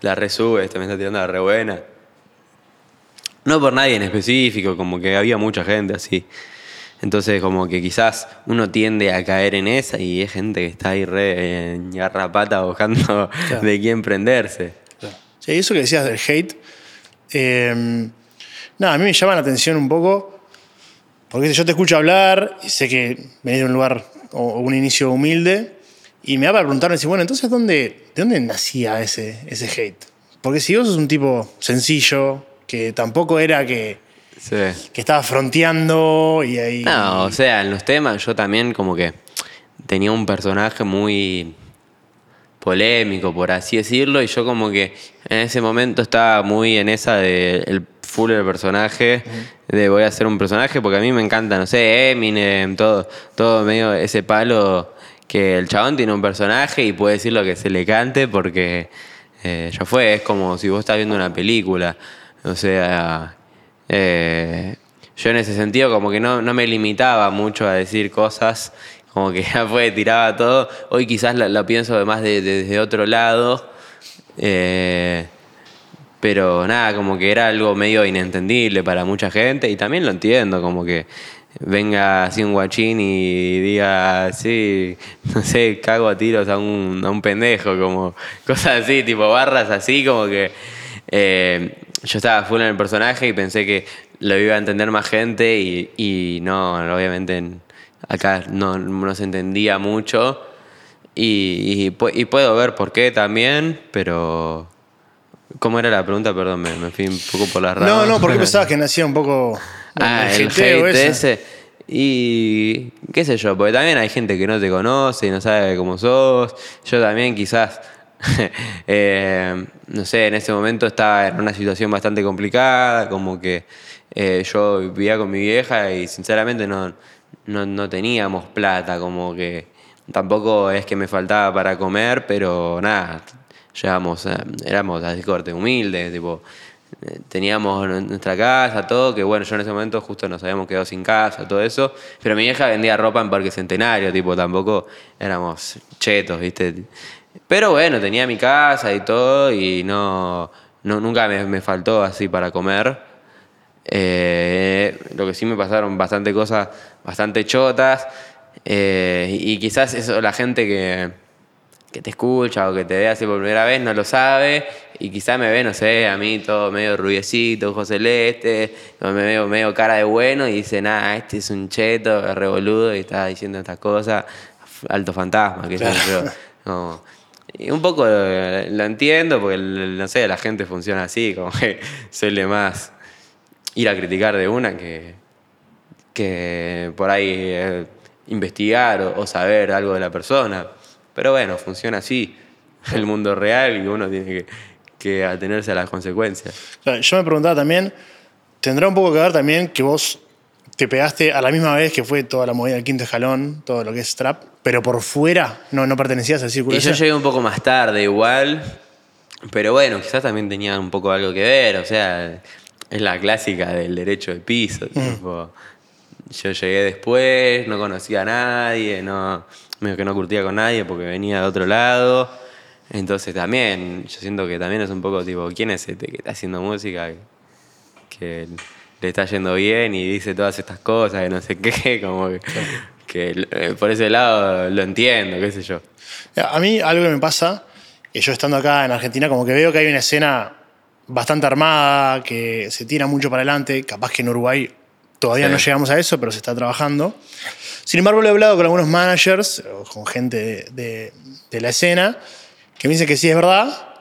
la resube, este me está tirando la re buena. No por nadie en específico, como que había mucha gente así. Entonces, como que quizás uno tiende a caer en esa y es gente que está ahí re en garrapata buscando Claro. de quién prenderse. Claro. Sí, eso que decías del hate. eh, nada, a mí me llama la atención un poco. Porque yo te escucho hablar y sé que venís de un lugar o un inicio humilde. Y me da para preguntarme si, bueno, entonces, ¿dónde, ¿de dónde nacía ese, ese hate? Porque si vos sos un tipo sencillo, que tampoco era que, Sí. que estaba fronteando y ahí. No, o sea, en los temas yo también como que tenía un personaje muy polémico, por así decirlo, y yo como que en ese momento estaba muy en esa de el full del personaje, de voy a hacer un personaje, porque a mí me encanta, no sé, Eminem, todo, todo medio ese palo que el chabón tiene un personaje y puede decir lo que se le cante porque eh, ya fue, es como si vos estás viendo una película, o sea... eh, yo en ese sentido como que no, no me limitaba mucho a decir cosas, como que ya fue, tiraba todo. Hoy quizás lo, pienso además de- de- desde otro lado, eh, pero nada, como que era algo medio inentendible para mucha gente y también lo entiendo, como que venga así un guachín y diga, sí, no sé, cago a tiros a un, a un pendejo, como cosas así, tipo barras así, como que eh, yo estaba full en el personaje y pensé que lo iba a entender más gente y, y no, obviamente en- acá no, no se entendía mucho y, y y puedo ver por qué también, pero... ¿Cómo era la pregunta? Perdón, me, me fui un poco por las ramas. no, no, porque pensabas que nacía un poco. Ah, el hate ese. Y qué sé yo, porque también hay gente que no te conoce y no sabe cómo sos. Yo también quizás, eh, no sé, en ese momento estaba en una situación bastante complicada, como que eh, yo vivía con mi vieja y sinceramente no, no, no teníamos plata, como que tampoco es que me faltaba para comer, pero nada, llegamos, a- éramos así corte humildes, tipo, eh, teníamos nu- nuestra casa, todo, que bueno, yo en ese momento justo nos habíamos quedado sin casa, todo eso, pero mi vieja vendía ropa en Parque Centenario, tipo, tampoco éramos chetos, ¿viste? Pero bueno, tenía mi casa y todo y no, no nunca me, me faltó así para comer. Eh, lo que sí me pasaron bastante cosas bastante chotas eh, y quizás eso la gente que, que te escucha o que te ve así por primera vez no lo sabe y quizás me ve, no sé, a mí todo medio rubiecito, ojo celeste, o me veo medio cara de bueno y dice, nah, este es un cheto, es revoludo y está diciendo estas cosas, alto fantasma, qué sé yo. Y un poco lo, lo entiendo porque, no sé, la gente funciona así, como que suele más ir a criticar de una que, que por ahí eh, investigar o, o saber algo de la persona. Pero bueno, funciona así el mundo real y uno tiene que, que atenerse a las consecuencias. Claro, Yo me preguntaba también, ¿tendrá un poco que ver también que vos te pegaste a la misma vez que fue toda la movida del quinto escalón, todo lo que es trap, pero por fuera no, no pertenecías al círculo Y yo llegué un poco más tarde igual, pero bueno, quizás también tenía un poco algo que ver, o sea, es la clásica del derecho de piso. tipo, yo llegué después, no conocía a nadie, no, medio que no curtía con nadie porque venía de otro lado. Entonces también, yo siento que también es un poco tipo, ¿quién es este que está haciendo música? que le está yendo bien y dice todas estas cosas, que no sé qué, como que, que, eh, por ese lado lo entiendo, qué sé yo. A mí algo que me pasa, que yo estando acá en Argentina, como que veo que hay una escena bastante armada, que se tira mucho para adelante, capaz que en Uruguay todavía Sí. no llegamos a eso, pero se está trabajando. Sin embargo, lo he hablado con algunos managers, o con gente de, la escena, que me dicen que sí es verdad,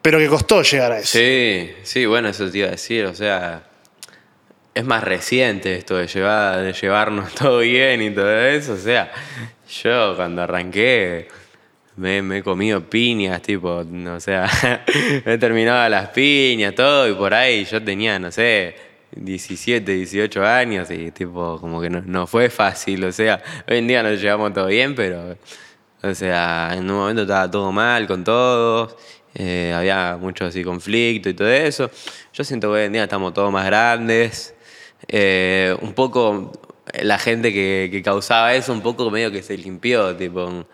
pero que costó llegar a eso. Sí, sí, bueno, eso te iba a decir, o sea, es más reciente esto de, llevar, de llevarnos todo bien y todo eso, o sea, yo cuando arranqué me, me he comido piñas, tipo, o sea, me he terminado las piñas, todo, y por ahí yo tenía, no sé, 17, 18 años y tipo, como que no, no fue fácil, o sea, hoy en día nos llevamos todo bien, pero, o sea, en un momento estaba todo mal con todos, eh, había mucho así conflicto y todo eso. Yo siento que hoy en día estamos todos más grandes, eh, un poco la gente que, que causaba eso, un poco medio que se limpió, tipo,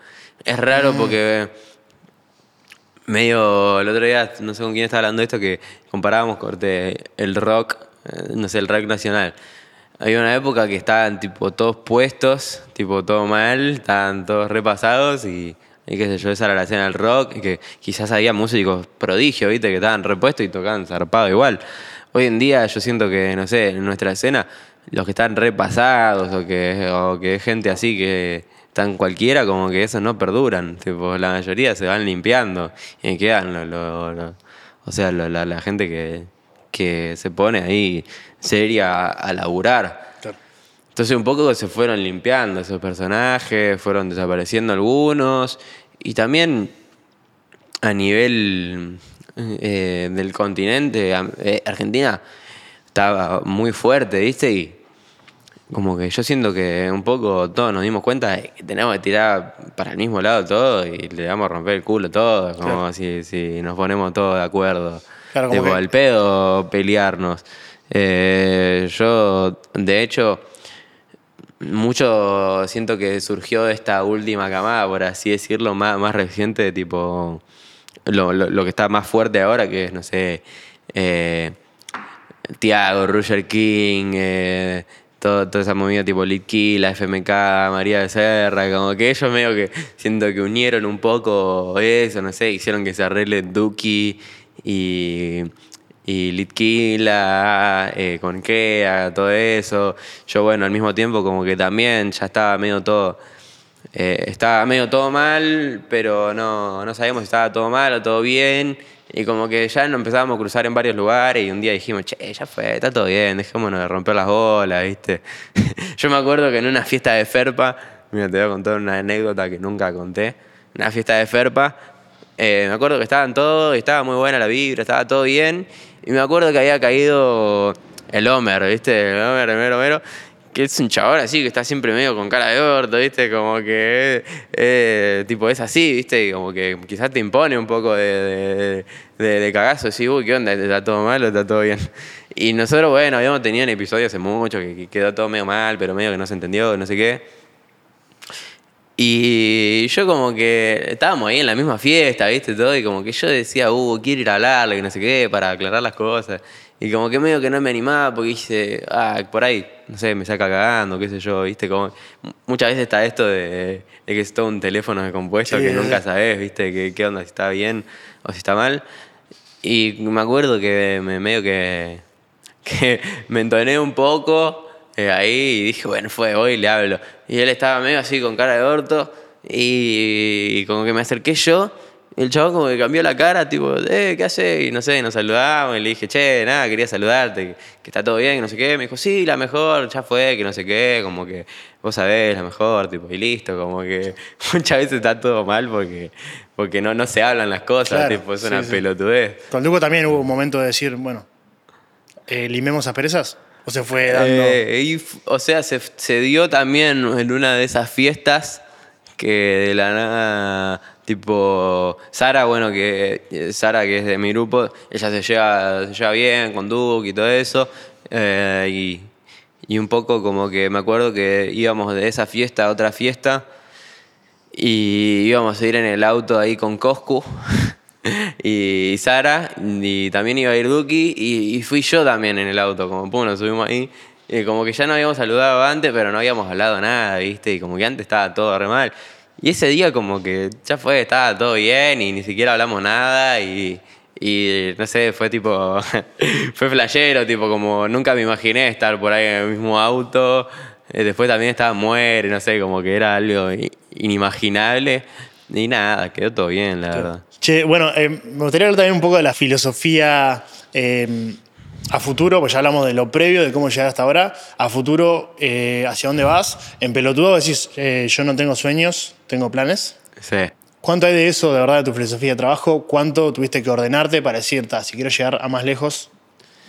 es raro porque medio el otro día, no sé con quién estaba hablando esto, que comparábamos corte el rock, no sé, el rock nacional. Había una época que estaban tipo todos puestos, tipo todo mal, estaban todos repasados y y qué sé yo, esa escena del rock, que quizás había músicos prodigios, viste, que estaban repuestos y tocaban zarpado igual. Hoy en día yo siento que, no sé, en nuestra escena, los que están repasados o que, o que es gente así que están cualquiera, como que esos no perduran. Tipo, la mayoría se van limpiando y quedan lo, lo- o sea, lo- la, la gente que, que se pone ahí seria a, laburar. Claro. Entonces un poco se fueron limpiando esos personajes, fueron desapareciendo algunos y también a nivel eh, del continente, eh, Argentina estaba muy fuerte, ¿viste? Y como que yo siento que un poco todos nos dimos cuenta de que tenemos que tirar para el mismo lado todo y le vamos a romper el culo todo, como Claro. si, si nos ponemos todos de acuerdo. Claro, como que- al pedo pelearnos. Eh, yo, de hecho, mucho siento que surgió de esta última camada, por así decirlo, más, más reciente, tipo lo, lo- lo que está más fuerte ahora, que es, no sé, eh, Tiago, Roger King, eh, todo- toda esa movida tipo Litki, la FMK, María Becerra, como que ellos medio que siento que unieron un poco eso, no sé, hicieron que se arregle Duki y, y Litquila, eh, con Kea, todo eso. Yo, bueno, al mismo tiempo como que también ya estaba medio todo... eh, estaba medio todo mal, pero no, no sabíamos si estaba todo mal o todo bien. Y como que ya nos empezábamos a cruzar en varios lugares y un día dijimos, che, ya fue, está todo bien, dejémonos de romper las bolas, ¿viste? Yo me acuerdo que en una fiesta de Ferpa, mira, te voy a contar una anécdota que nunca conté, una fiesta de Ferpa, eh, me acuerdo que estaban todos, estaba muy buena la vibra, estaba todo bien, y me acuerdo que había caído el Homer, ¿viste? El Homer, el mero, que es un chabón así, que está siempre medio con cara de orto, ¿viste? Como que, eh, tipo, es así, ¿viste? Como que quizás te impone un poco de, de, de- cagazo, así, uy, ¿qué onda? ¿Está todo mal o está todo bien? Y nosotros, bueno, habíamos tenido un episodio hace mucho que quedó todo medio mal, pero medio que no se entendió, no sé qué. Y yo como que estábamos ahí en la misma fiesta, ¿viste? Todo, y como que yo decía, uh, quiero ir a hablarle, que no sé qué, para aclarar las cosas. Y como que medio que no me animaba porque dije, ah, por ahí, no sé, me saca cagando, qué sé yo, ¿viste? Como, muchas veces está esto de, de que es todo un teléfono de compuesto Sí, que nunca sabes, ¿viste? Que, qué onda, si está bien o si está mal. Y me acuerdo que me, medio que, que me entoné un poco eh, ahí y dije, bueno, fue, hoy le hablo. Y él estaba medio así con cara de orto y, como que me acerqué yo. Y el chabón como que cambió la cara, tipo, eh, ¿qué haces? Y no sé, nos saludamos y le dije, che, nada, quería saludarte, que está todo bien, que no sé qué. Me dijo, sí, la mejor, ya fue, que no sé qué, como que vos sabés, la mejor, tipo, y listo, como que muchas veces está todo mal porque, porque no, no se hablan las cosas, Claro, tipo, es sí, una sí. pelotudez. Con Duco también hubo un momento de decir, bueno, eh, limemos asperezas. O se fue dando. Eh, o sea, se, se dio también en una de esas fiestas que de la nada, tipo, Sara, bueno, que eh, Sara, que es de mi grupo, ella se lleva, se lleva bien con Duke y todo eso. eh, y, y un poco como que me acuerdo que íbamos de esa fiesta a otra fiesta y íbamos a ir en el auto ahí con Coscu y Sara y también iba a ir Duki y, y fui yo también en el auto, como pum, nos subimos ahí. Y como que ya no habíamos saludado antes, pero no habíamos hablado nada, ¿viste? Y como que antes estaba todo re mal. Y ese día como que ya fue, estaba todo bien y ni siquiera hablamos nada y, y no sé, fue tipo, fue flashero, tipo como nunca me imaginé estar por ahí en el mismo auto. Eh, Después también estaba muere, no sé, como que era algo inimaginable. Y nada, quedó todo bien, la verdad. Che, bueno, eh, me gustaría hablar también un poco de la filosofía eh, a futuro, pues ya hablamos de lo previo, de cómo llegar hasta ahora. A futuro, eh, ¿hacia dónde vas? En pelotudo decís, eh, yo no tengo sueños, tengo planes. Sí. ¿Cuánto hay de eso, de verdad, de tu filosofía de trabajo? ¿Cuánto tuviste que ordenarte para decir, "Ta, si quiero llegar a más lejos,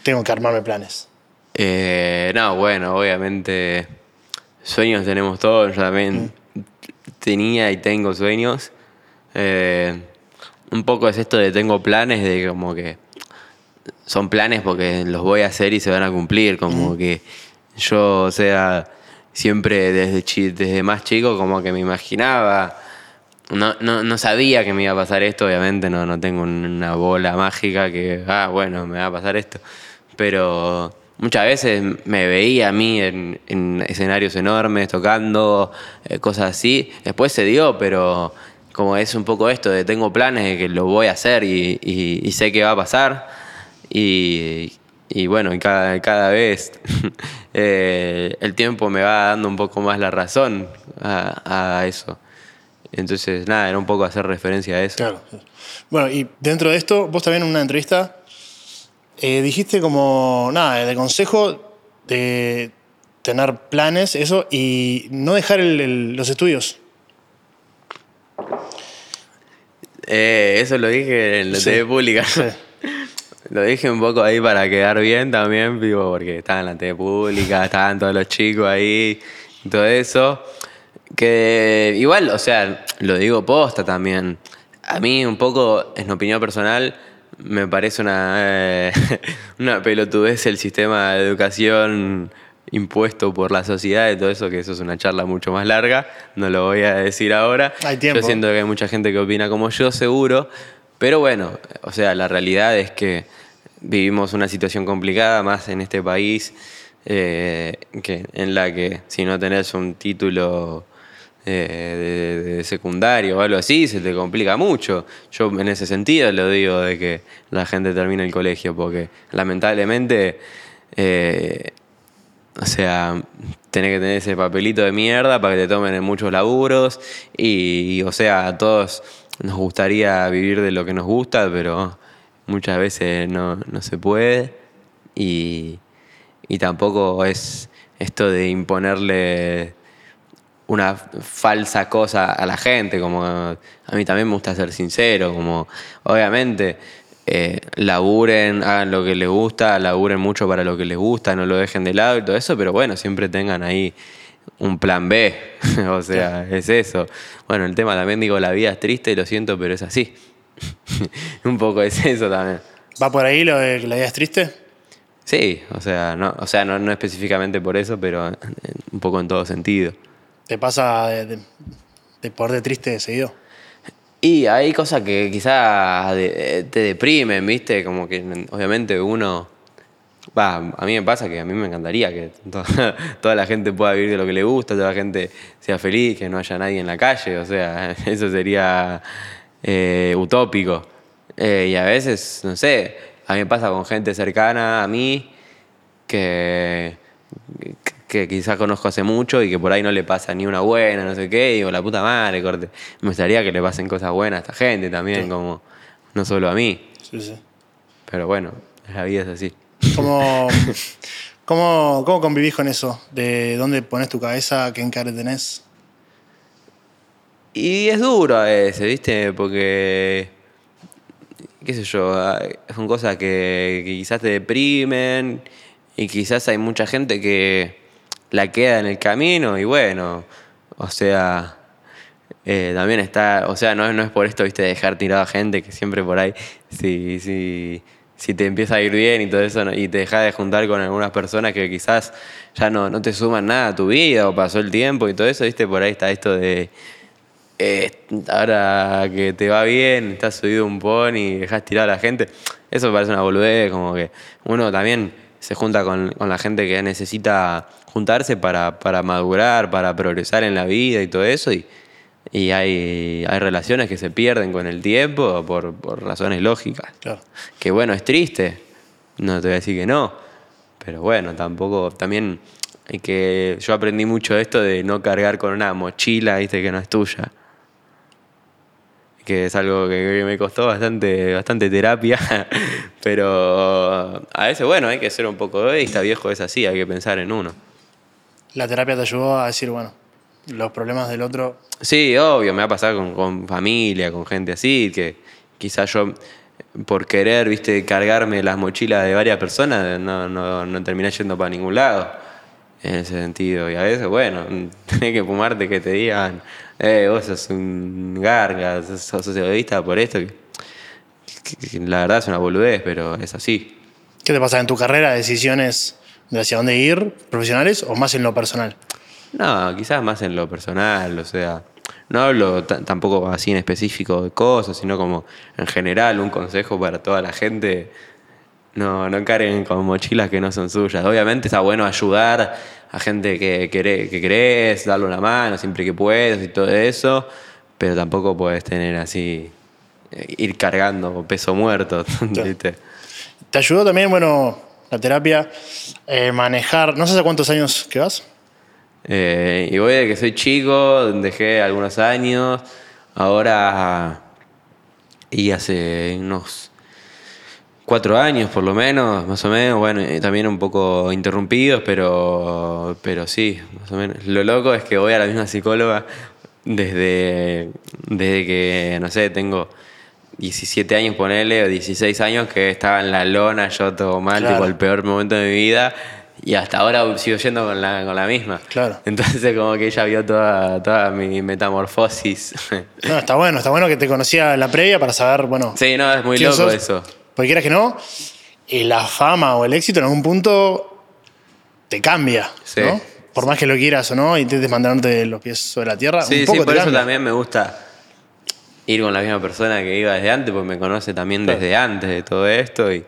tengo que armarme planes? Eh, no, bueno, obviamente sueños tenemos todos, yo también tenía y tengo sueños. Eh, un poco es esto de tengo planes, de como que son planes porque los voy a hacer y se van a cumplir, como que yo, o sea, siempre desde, chi- desde más chico como que me imaginaba, no, no, no sabía que me iba a pasar esto, obviamente no, no tengo una bola mágica que, ah, bueno, me va a pasar esto, pero muchas veces me veía a mí en, en escenarios enormes, tocando, eh, cosas así, después se dio, pero como es un poco esto de tengo planes de que lo voy a hacer y, sé que va a pasar. Y, bueno, cada, vez eh, el tiempo me va dando un poco más la razón a, eso. Entonces, nada, era un poco hacer referencia a eso. Claro. Bueno, y dentro de esto, vos también en una entrevista eh, dijiste como, nada, de consejo de tener planes, eso, y no dejar el- el- los estudios. Eh, eso lo dije en la Sí. TV pública. Sí. Lo dije un poco ahí para quedar bien también, digo, porque estaba en la TV pública, estaban todos los chicos ahí, y todo eso. Que igual, o sea, lo digo posta también. A mí un poco, en opinión personal, me parece una, eh, una pelotudez el sistema de educación impuesto por la sociedad y todo eso, que eso es una charla mucho más larga, no lo voy a decir ahora. Hay tiempo. Yo siento que hay mucha gente que opina como yo, seguro, pero bueno, o sea, la realidad es que vivimos una situación complicada más en este país, eh, que, en la que si no tenés un título eh, de, de secundario o algo así, se te complica mucho. Yo en ese sentido lo digo de que la gente termine el colegio, porque lamentablemente, eh, o sea, tenés que tener ese papelito de mierda para que te tomen en muchos laburos. Y, y, o sea, a todos nos gustaría vivir de lo que nos gusta, pero muchas veces no, no se puede. Y, y tampoco es esto de imponerle una falsa cosa a la gente, como a mí también me gusta ser sincero, como obviamente eh, laburen, hagan lo que les gusta, laburen mucho para lo que les gusta, no lo dejen de lado y todo eso, pero bueno, siempre tengan ahí un plan B, o sea, es eso. Bueno, el tema también digo, la vida es triste, lo siento, pero es así. un poco es eso también. ¿Va por ahí lo de que la vida es triste? Sí, o sea, no, o sea, no, no específicamente por eso, pero un poco en todo sentido. ¿Te pasa de, de, de triste seguido? Y hay cosas que quizás de- te deprimen, ¿viste? Como que obviamente uno... Va, a mí me pasa que a mí me encantaría que to- toda la gente pueda vivir de lo que le gusta, toda la gente sea feliz, que no haya nadie en la calle, o sea, eso sería eh, utópico. Eh, y a veces, no sé, a mí me pasa con gente cercana a mí que, que quizás conozco hace mucho y que por ahí no le pasa ni una buena, no sé qué, y digo, la puta madre, corte. Me gustaría que le pasen cosas buenas a esta gente también, Sí. como no solo a mí. Sí, sí. Pero bueno, la vida es así. ¿Cómo, cómo, cómo convivís con eso? ¿De dónde pones tu cabeza? ¿Qué encare tenés? Y es duro a veces, ¿viste? Porque, qué sé yo, son cosas que, que quizás te deprimen y quizás hay mucha gente que la queda en el camino y bueno, o sea, eh, también está, o sea, no, no es por esto, ¿viste? Dejar tirado a gente que siempre por ahí, si, si, si te empieza a ir bien y todo eso y te dejas de juntar con algunas personas que quizás ya no, no te suman nada a tu vida o pasó el tiempo y todo eso, ¿viste? Por ahí está esto de eh, ahora que te va bien, estás subido un pony y dejas tirar a la gente, eso me parece una boludez, como que uno también se junta con, con la gente que necesita juntarse para, para madurar, para progresar en la vida y todo eso, y, y hay, hay relaciones que se pierden con el tiempo por, por razones lógicas. Claro. Que bueno, es triste, no te voy a decir que no, pero bueno, tampoco, también hay que, yo aprendí mucho esto de no cargar con una mochila, viste, que no es tuya. Que es algo que, que me costó bastante, bastante terapia, pero a veces, bueno, hay que ser un poco egoísta, viejo, es así, hay que pensar en uno. La terapia te ayudó a decir, bueno, los problemas del otro. Sí, obvio, me ha pasado con, con familia, con gente así, que quizás yo, por querer, viste, cargarme las mochilas de varias personas, no, no, no terminé yendo para ningún lado, en ese sentido. Y a veces, bueno, tenés que fumarte que te digan, eh, vos sos un garga, sos, egoísta por esto, que, que- que la verdad es una boludez, pero es así. ¿Qué te pasa en tu carrera? ¿Decisiones de hacia dónde ir, profesionales o más en lo personal? No, quizás más en lo personal, o sea, no hablo tampoco así en específico de cosas, sino como en general un consejo para toda la gente. No, no carguen con mochilas que no son suyas. Obviamente está bueno ayudar a gente que, queré- que querés, darle una mano siempre que puedas y todo eso, pero tampoco puedes tener así, eh, ir cargando peso muerto, ¿viste? ¿Te ayudó también, bueno, la terapia, eh, manejar, no sé hace cuántos años que vas? Eh, y voy de que soy chico, dejé algunos años, ahora y hace unos cuatro años por lo menos, más o menos, bueno, también un poco interrumpidos, pero, pero sí, más o menos. Lo loco es que voy a la misma psicóloga desde, desde que, no sé, tengo 17 años, ponele, o 16 años, que estaba en la lona, yo todo mal, Claro. tipo el peor momento de mi vida. Y hasta ahora sigo yendo con la, con la misma. Claro. Entonces como que ella vio toda, toda mi metamorfosis. No, está bueno, está bueno que te conocía la previa para saber, bueno, sí, no, es muy loco sos. eso. Porque quieras que no, y la fama o el éxito en algún punto te cambia, Sí. ¿no? Por más que lo quieras o no, intentes mantenerte los pies sobre la tierra, Sí, un poco sí, por te eso cambia. también me gusta ir con la misma persona que iba desde antes, porque me conoce también Claro. desde antes de todo esto y,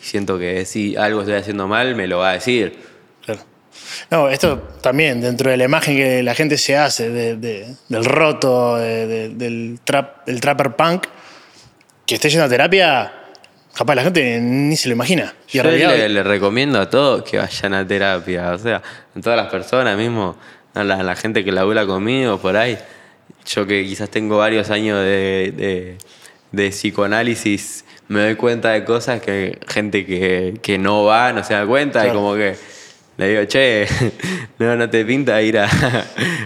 siento que si algo estoy haciendo mal, me lo va a decir. Claro. No, esto también, dentro de la imagen que la gente se hace de- de- del roto, de- de- del, trap, del trapper punk, que esté yendo a terapia, capaz la gente ni se lo imagina. Y Yo le, le recomiendo a todos que vayan a terapia, o sea, a todas las personas mismo, a la, a la gente que labura conmigo por ahí. Yo que quizás tengo varios años de, de- de psicoanálisis, me doy cuenta de cosas que gente que, que no va no se da cuenta y como que le digo, che, no, no te pinta ir a,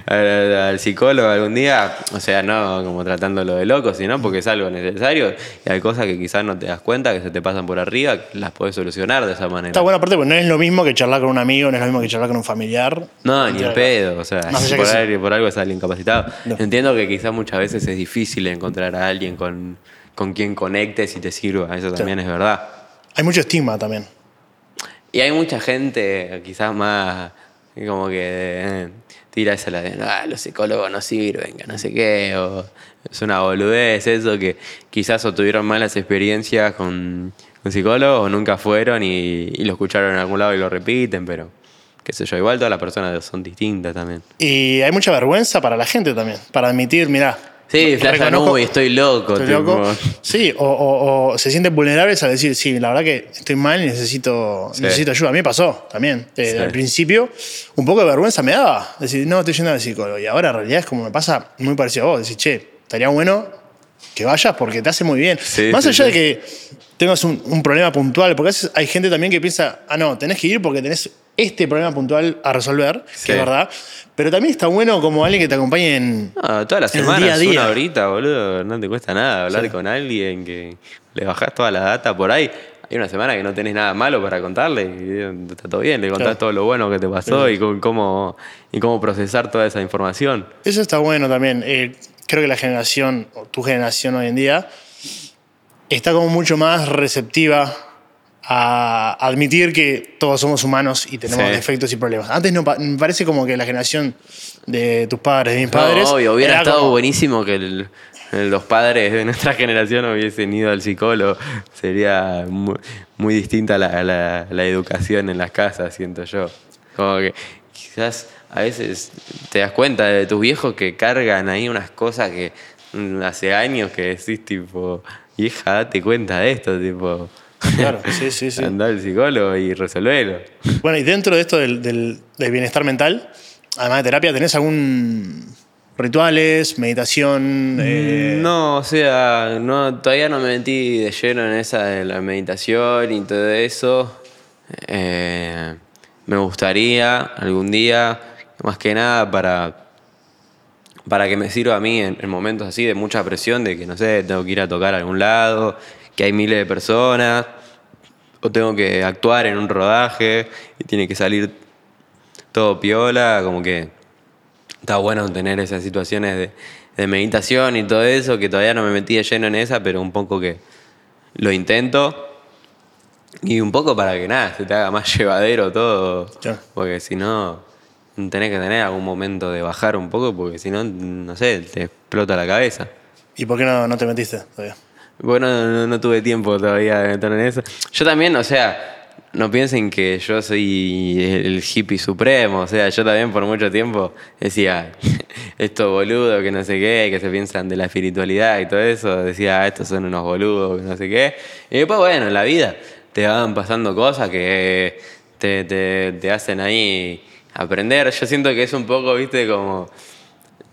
a- al psicólogo algún día, o sea, no como tratándolo de loco, sino porque es algo necesario y hay cosas que quizás no te das cuenta, que se te pasan por arriba, las puedes solucionar de esa manera. está bueno aparte, porque no es lo mismo que charlar con un amigo, no es lo mismo que charlar con un familiar. No, ni Claro. pedo, o sea, allá por, sí. algo, por algo es alguien capacitado. No. Entiendo que quizás muchas veces es difícil encontrar a alguien con, con quien conectes y te sirva, eso también es verdad. Hay mucho estigma también. Y hay mucha gente, quizás más, como que tira esa la de, ah, los psicólogos no sirven, que no sé qué, o es una boludez eso, que quizás o tuvieron malas experiencias con, con psicólogos o nunca fueron y, y lo escucharon en algún lado y lo repiten, pero qué sé yo, igual todas las personas son distintas también. Y hay mucha vergüenza para la gente también, para admitir, mirá. Sí, reconozco- uy, estoy loco. Estoy tipo. loco. Sí, o, o- o se sienten vulnerables a decir, sí, la verdad que estoy mal y necesito, Sí. necesito ayuda. A mí me pasó también. Eh, Sí. Al principio, un poco de vergüenza me daba. Decir, no, estoy yendo al psicólogo. Y ahora en realidad es como me pasa muy parecido a vos. Decir, che, estaría bueno que vayas porque te hace muy bien. Sí, Más allá de que tengas un, un problema puntual, porque a veces hay gente también que piensa, ah, no, tenés que ir porque tenés este problema puntual a resolver, Sí. que es verdad. Pero también está bueno como alguien que te acompañe en, No, todas las semanas, día a día. una horita, boludo, no te cuesta nada hablar Sí. con alguien que le bajás toda la data por ahí. Hay una semana que no tenés nada malo para contarle y eh, está todo bien, le contás Claro. todo lo bueno que te pasó y con- cómo, y cómo procesar toda esa información. Eso está bueno también. Eh, creo que la generación, o tu generación hoy en día, está como mucho más receptiva a admitir que todos somos humanos y tenemos Sí. defectos y problemas. Antes no, me parece como que la generación de tus padres, de mis padres. No, obvio, hubiera era estado como- buenísimo que el- los padres de nuestra generación hubiesen ido al psicólogo. Sería muy, muy distinta la, la- la educación en las casas, siento yo. Como que quizás a veces te das cuenta de tus viejos que cargan ahí unas cosas que mm, hace años que decís, tipo, vieja, date cuenta de esto, tipo. Claro, sí, sí, sí. Andá al psicólogo y resolvelo. Bueno, y dentro de esto del, del- del bienestar mental, además de terapia, ¿tenés algún rituales, meditación? eh, No, o sea, no, todavía no me metí de lleno en esa de la meditación y todo eso. Eh, me gustaría algún día, más que nada para, para que me sirva a mí en, en momentos así de mucha presión, de que no sé, tengo que ir a tocar a algún lado, que hay miles de personas, o tengo que actuar en un rodaje y tiene que salir todo piola, como que está bueno tener esas situaciones de, de meditación y todo eso, que todavía no me metí de lleno en esa, pero un poco que lo intento. Y un poco para que nada, se te haga más llevadero todo. Claro. Porque si no, tenés que tener algún momento de bajar un poco, porque si no, no sé, te explota la cabeza. ¿Y por qué no, no te metiste todavía? Bueno, no, tuve tiempo todavía de meterme en eso. Yo también, o sea, no piensen que yo soy el hippie supremo. O sea, yo también por mucho tiempo decía, estos boludos que no sé qué, que se piensan de la espiritualidad y todo eso. Decía, ah, estos son unos boludos que no sé qué. Y después, bueno, en la vida te van pasando cosas que te, te, te hacen ahí aprender. Yo siento que es un poco, viste, como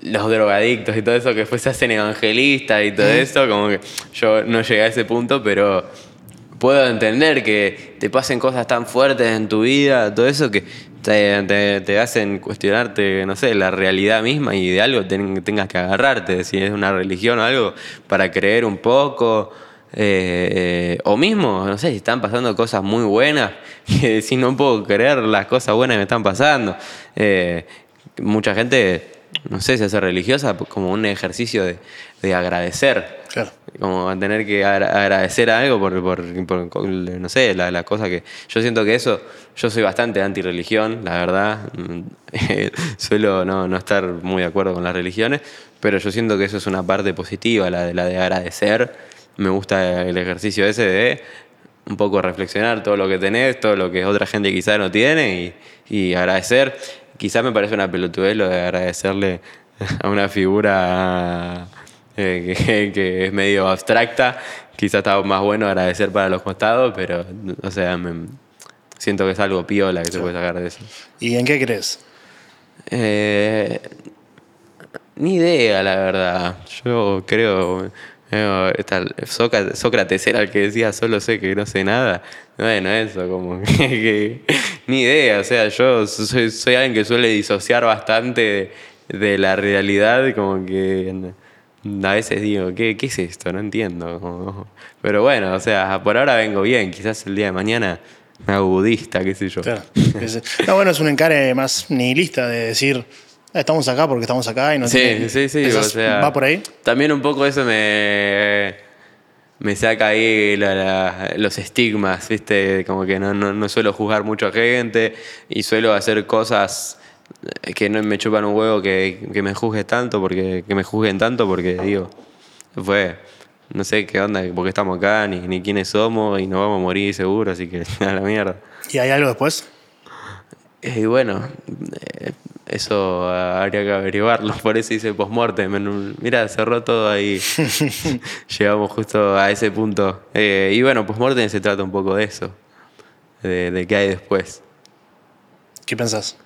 los drogadictos y todo eso que después se hacen evangelistas y todo eso, como que yo no llegué a ese punto, pero puedo entender que te pasen cosas tan fuertes en tu vida, todo eso que te, te, hacen cuestionarte, no sé, la realidad misma y de algo tengas que agarrarte, si es una religión o algo, para creer un poco. Eh, o mismo, no sé, si están pasando cosas muy buenas, que si no puedo creer las cosas buenas que me están pasando. Eh, mucha gente no sé, se hace religiosa como un ejercicio de, agradecer. Claro. Como tener que agradecer algo por, por, no sé, la, la, cosa que... Yo siento que eso, yo soy bastante anti-religión, la verdad. Suelo no, no, estar muy de acuerdo con las religiones, pero yo siento que eso es una parte positiva, la de, la de agradecer. Me gusta el ejercicio ese de un poco reflexionar todo lo que tenés, todo lo que otra gente quizá no tiene y, y agradecer quizás me parece una pelotudez lo de agradecerle a una figura eh, que, es medio abstracta. Quizás está más bueno agradecer para los costados, pero, o sea, siento que es algo piola que se puede sacar de eso. ¿Y en qué crees? Eh, ni idea, la verdad. Yo creo. Sócrates era el que decía solo sé que no sé nada. Bueno, eso, como que, ni idea. O sea, yo soy, soy, alguien que suele disociar bastante de, la realidad, como que a veces digo, ¿qué, ¿qué, es esto? No entiendo. pero bueno, o sea, por ahora vengo bien. Quizás el día de mañana me hago budista, qué sé yo. Claro. No, bueno, es un encare más nihilista de decir, ah, estamos acá porque estamos acá y no sé. Sí, sí, sí. O sea, ¿Va por ahí? También un poco eso me me saca ahí los estigmas, ¿viste? Como que no, no, suelo juzgar mucho a gente y suelo hacer cosas que no me chupan un huevo que, me juzgue tanto, porque que me juzguen tanto, porque digo, fue, no sé qué onda, porque estamos acá, ni, ni quiénes somos y nos vamos a morir seguro, así que a la mierda. ¿Y hay algo después? Y bueno, eh, eso habría que averiguarlo, por eso hice postmortem. Mira, cerró todo ahí. Llegamos justo a ese punto. Eh, y bueno, postmortem se trata un poco de eso, de, qué hay después. ¿Qué pensás?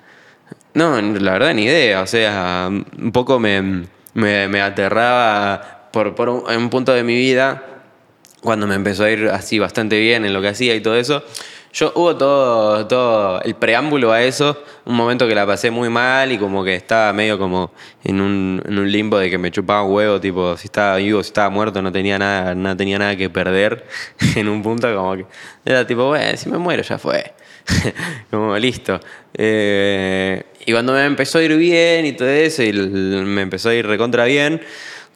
No, la verdad ni idea. O sea, un poco me, me, aterraba por, por un, en un punto de mi vida, cuando me empezó a ir así bastante bien en lo que hacía y todo eso yo hubo todo, todo el preámbulo a eso, un momento que la pasé muy mal y como que estaba medio como en un, en un limbo de que me chupaba un huevo, tipo, si estaba vivo, si estaba muerto, no tenía nada, no tenía nada que perder en un punto como que era tipo, bueno, si me muero ya fue. como listo. Eh, y cuando me empezó a ir bien y todo eso, y me empezó a ir recontra bien,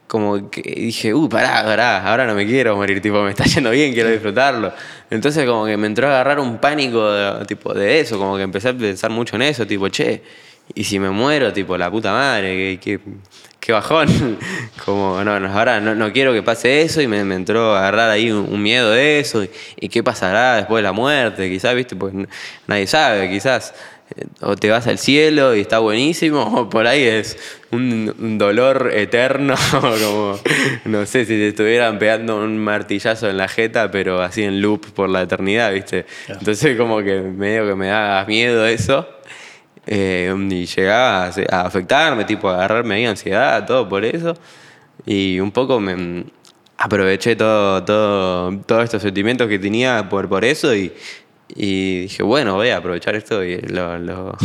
como que dije, uh, pará, pará, ahora no me quiero morir, tipo, me está yendo bien, quiero disfrutarlo. Entonces como que me entró a agarrar un pánico de, tipo, de eso, como que empecé a pensar mucho en eso, tipo, che, y si me muero, tipo, la puta madre, qué, qué, bajón. como, no, ahora no, quiero que pase eso y me, entró a agarrar ahí un, miedo de eso, y, qué pasará después de la muerte, quizás, viste, pues nadie sabe, quizás o te vas al cielo y está buenísimo, o por ahí es un, dolor eterno, como no sé si te estuvieran pegando un martillazo en la jeta, pero así en loop por la eternidad, ¿viste? Entonces como que medio que me da miedo eso. Eh, y llegaba a, afectarme, tipo a agarrarme ahí ansiedad, todo por eso. Y un poco me aproveché todo, todo, todos estos sentimientos que tenía por, por eso y, y dije, bueno, voy a aprovechar esto y lo, lo,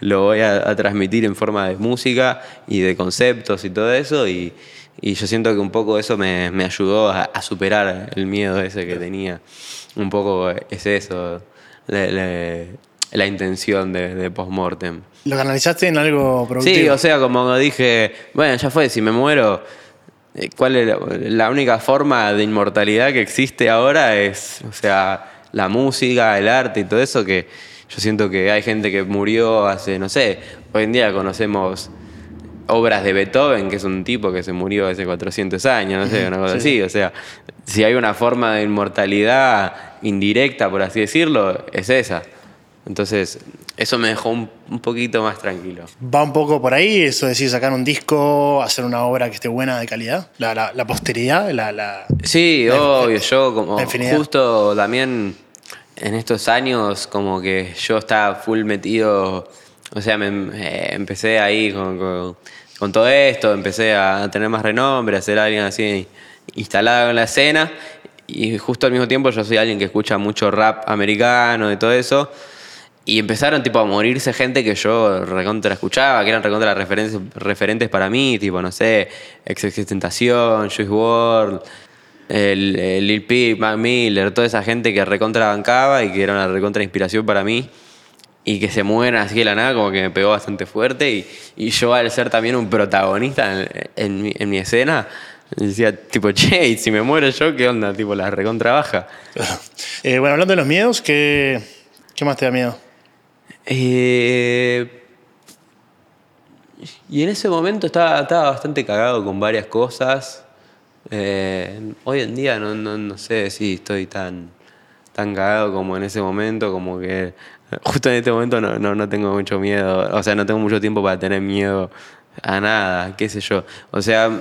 voy a, transmitir en forma de música y de conceptos y todo eso. Y, y yo siento que un poco eso me, me ayudó a, superar el miedo ese que tenía. Un poco es eso, la, intención de, de Postmortem. ¿Lo canalizaste en algo productivo? Sí, o sea, como dije, bueno, ya fue, si me muero, eh, ¿cuál es la única forma de inmortalidad que existe ahora? Es, o sea, la música, el arte y todo eso, que yo siento que hay gente que murió hace, no sé, hoy en día conocemos obras de Beethoven, que es un tipo que se murió hace 400 años, no sé, una cosa así. O sea, si hay una forma de inmortalidad indirecta, por así decirlo, es esa. Entonces, eso me dejó un, un poquito más tranquilo. Va un poco por ahí, eso de decir, sacar un disco, hacer una obra que esté buena de calidad. La, la- la posteridad, la, la- Sí, obvio, yo como justo también en estos años como que yo estaba full metido, o sea, me, eh, empecé ahí con, con- con todo esto, empecé a tener más renombre, a ser alguien así instalado en la escena y justo al mismo tiempo yo soy alguien que escucha mucho rap americano y todo eso. Y empezaron tipo a morirse gente que yo recontra escuchaba, que eran recontra referentes, referentes para mí, tipo, no sé, Ex Juice WRLD, el, el Lil Peep, Mac Miller, toda esa gente que recontra bancaba y que era una recontra inspiración para mí. Y que se mueran así de la nada, como que me pegó bastante fuerte. Y, y yo, al ser también un protagonista en, en mi, en mi escena, decía, tipo, che, y si me muero yo, ¿qué onda? Tipo, la recontra baja. Eh, bueno, hablando de los miedos, ¿qué, qué más te da miedo? Eh, y en ese momento estaba, estaba bastante cagado con varias cosas. Eh, hoy en día no, no, no sé si estoy tan, tan cagado como en ese momento, como que justo en este momento no, no, no tengo mucho miedo, o sea, no tengo mucho tiempo para tener miedo a nada, qué sé yo. O sea,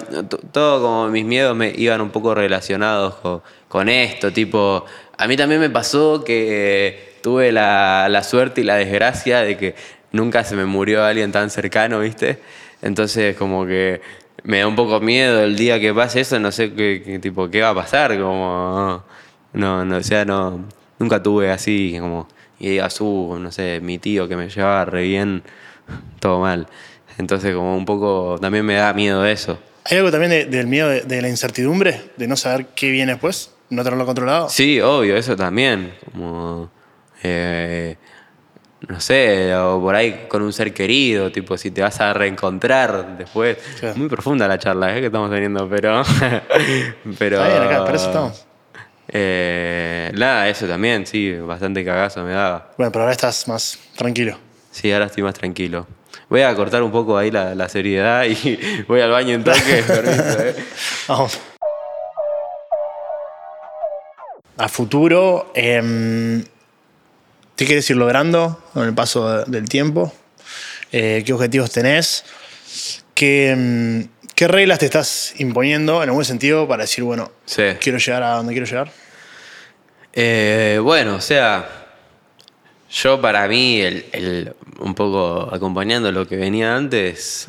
todo como mis miedos me iban un poco relacionados con, con esto, tipo, a mí también me pasó que tuve la, la suerte y la desgracia de que nunca se me murió alguien tan cercano, ¿viste? Entonces como que me da un poco miedo el día que pase eso, no sé qué, qué tipo qué va a pasar, como no, no, o sea, no nunca tuve así como y digas, uh, no sé, mi tío que me llevaba re bien, todo mal. Entonces como un poco también me da miedo eso. ¿Hay algo también de- del miedo de, de la incertidumbre? De no saber qué viene después, no tenerlo controlado. Sí, obvio, eso también. Como, eh, no sé, o por ahí con un ser querido, tipo, si te vas a reencontrar después. Muy profunda la charla ¿eh? que estamos teniendo, pero. pero Está bien, acá, para eso estamos. eh, nada, eso también, sí, bastante cagazo me daba. Bueno, pero ahora estás más tranquilo. Sí, ahora estoy más tranquilo. Voy a cortar un poco ahí la, la seriedad y voy al baño en toque. permiso, ¿eh? Vamos. A futuro, em, ¿qué quieres ir logrando con el paso de- del tiempo? Eh, ¿Qué objetivos tenés? ¿Qué, em, ¿Qué reglas te estás imponiendo en algún sentido para decir, bueno, Sí. quiero llegar a donde quiero llegar? Eh, bueno, o sea, yo para mí, el, el- un poco acompañando lo que venía antes,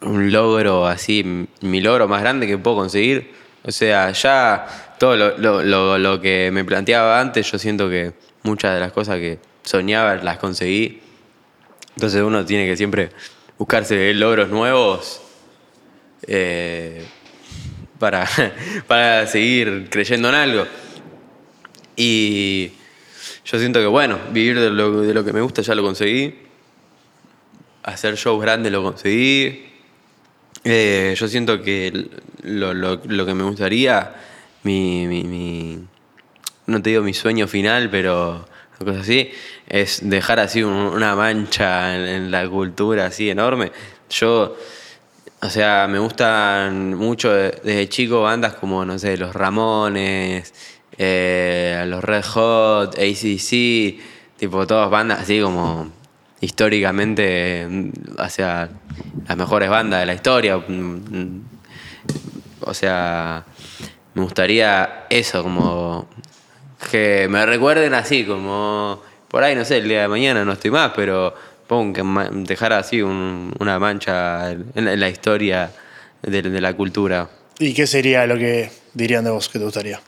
un logro así, mi logro más grande que puedo conseguir. O sea, ya todo lo, lo- lo- lo que me planteaba antes, yo siento que muchas de las cosas que soñaba las conseguí. Entonces uno tiene que siempre buscarse logros nuevos eh, para, para seguir creyendo en algo. Y yo siento que, bueno, vivir de lo, de lo que me gusta ya lo conseguí. Hacer shows grandes lo conseguí. Eh, yo siento que lo, lo- lo que me gustaría, mi, mi- mi- no te digo mi sueño final, pero una cosa así, es dejar así un- una mancha en, la cultura así enorme. Yo, o sea, me gustan mucho de- desde chico bandas como, no sé, Los Ramones, eh, Los Red Hot, ACDC, tipo todas bandas así como históricamente, mm, o sea, las mejores bandas de la historia. mm, mm, O sea, me gustaría eso, como que me recuerden así, como por ahí, no sé, el día de mañana no estoy más, pero pum, que dejar así un- una mancha en, la- en la historia de, de la cultura. ¿Y qué sería lo que dirían de vos que te gustaría?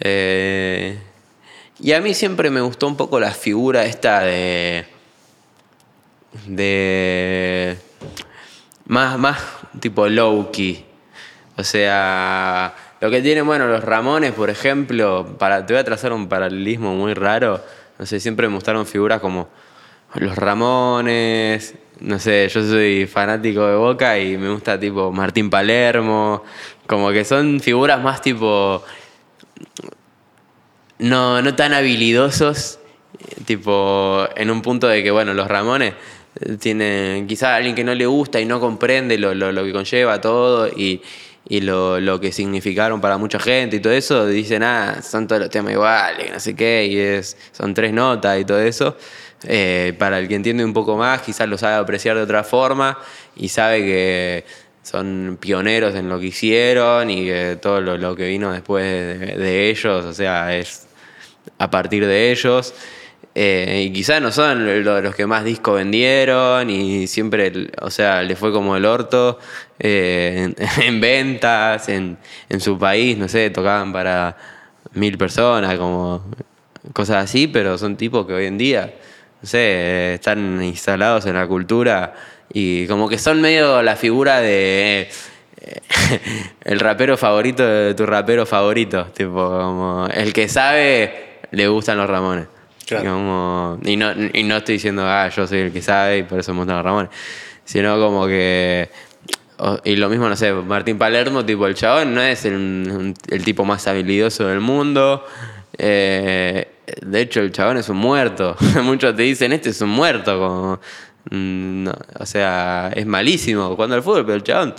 Eh, y a mí siempre me gustó un poco la figura esta de. de. más, más tipo low-key. O sea, lo que tienen, bueno, los Ramones, por ejemplo, para, te voy a trazar un paralelismo muy raro. No sé, siempre me gustaron figuras como los Ramones. No sé, yo soy fanático de Boca y me gusta tipo Martín Palermo. Como que son figuras más tipo no, no tan habilidosos, tipo, en un punto de que, bueno, los Ramones tiene quizás alguien que no le gusta y no comprende lo, lo, lo que conlleva todo y, y lo, lo, que significaron para mucha gente y todo eso, dicen, ah, son todos los temas iguales, no sé qué, y es, son tres notas y todo eso. Eh, para el que entiende un poco más, quizás lo sabe apreciar de otra forma y sabe que son pioneros en lo que hicieron y que todo lo, lo que vino después de, de, ellos, o sea, es a partir de ellos. Eh, y quizás no son los que más discos vendieron y siempre, o sea, le fue como el orto eh, en, en, ventas, en, en, su país, no sé, tocaban para mil personas, como cosas así, pero son tipos que hoy en día, no sé, están instalados en la cultura y como que son medio la figura de... Eh, el rapero favorito tu rapero favorito, tipo, como el que sabe le gustan los Ramones. Como, y, no, y no estoy diciendo, ah, yo soy el que sabe y por eso gustan los Ramones. Sino como que. Y lo mismo, no sé, Martín Palermo, tipo el chabón, no es el, el tipo más habilidoso del mundo. Eh, de hecho, el chabón es un muerto. Muchos te dicen, este es un muerto. Como, no, o sea, es malísimo cuando el fútbol, pero el chabón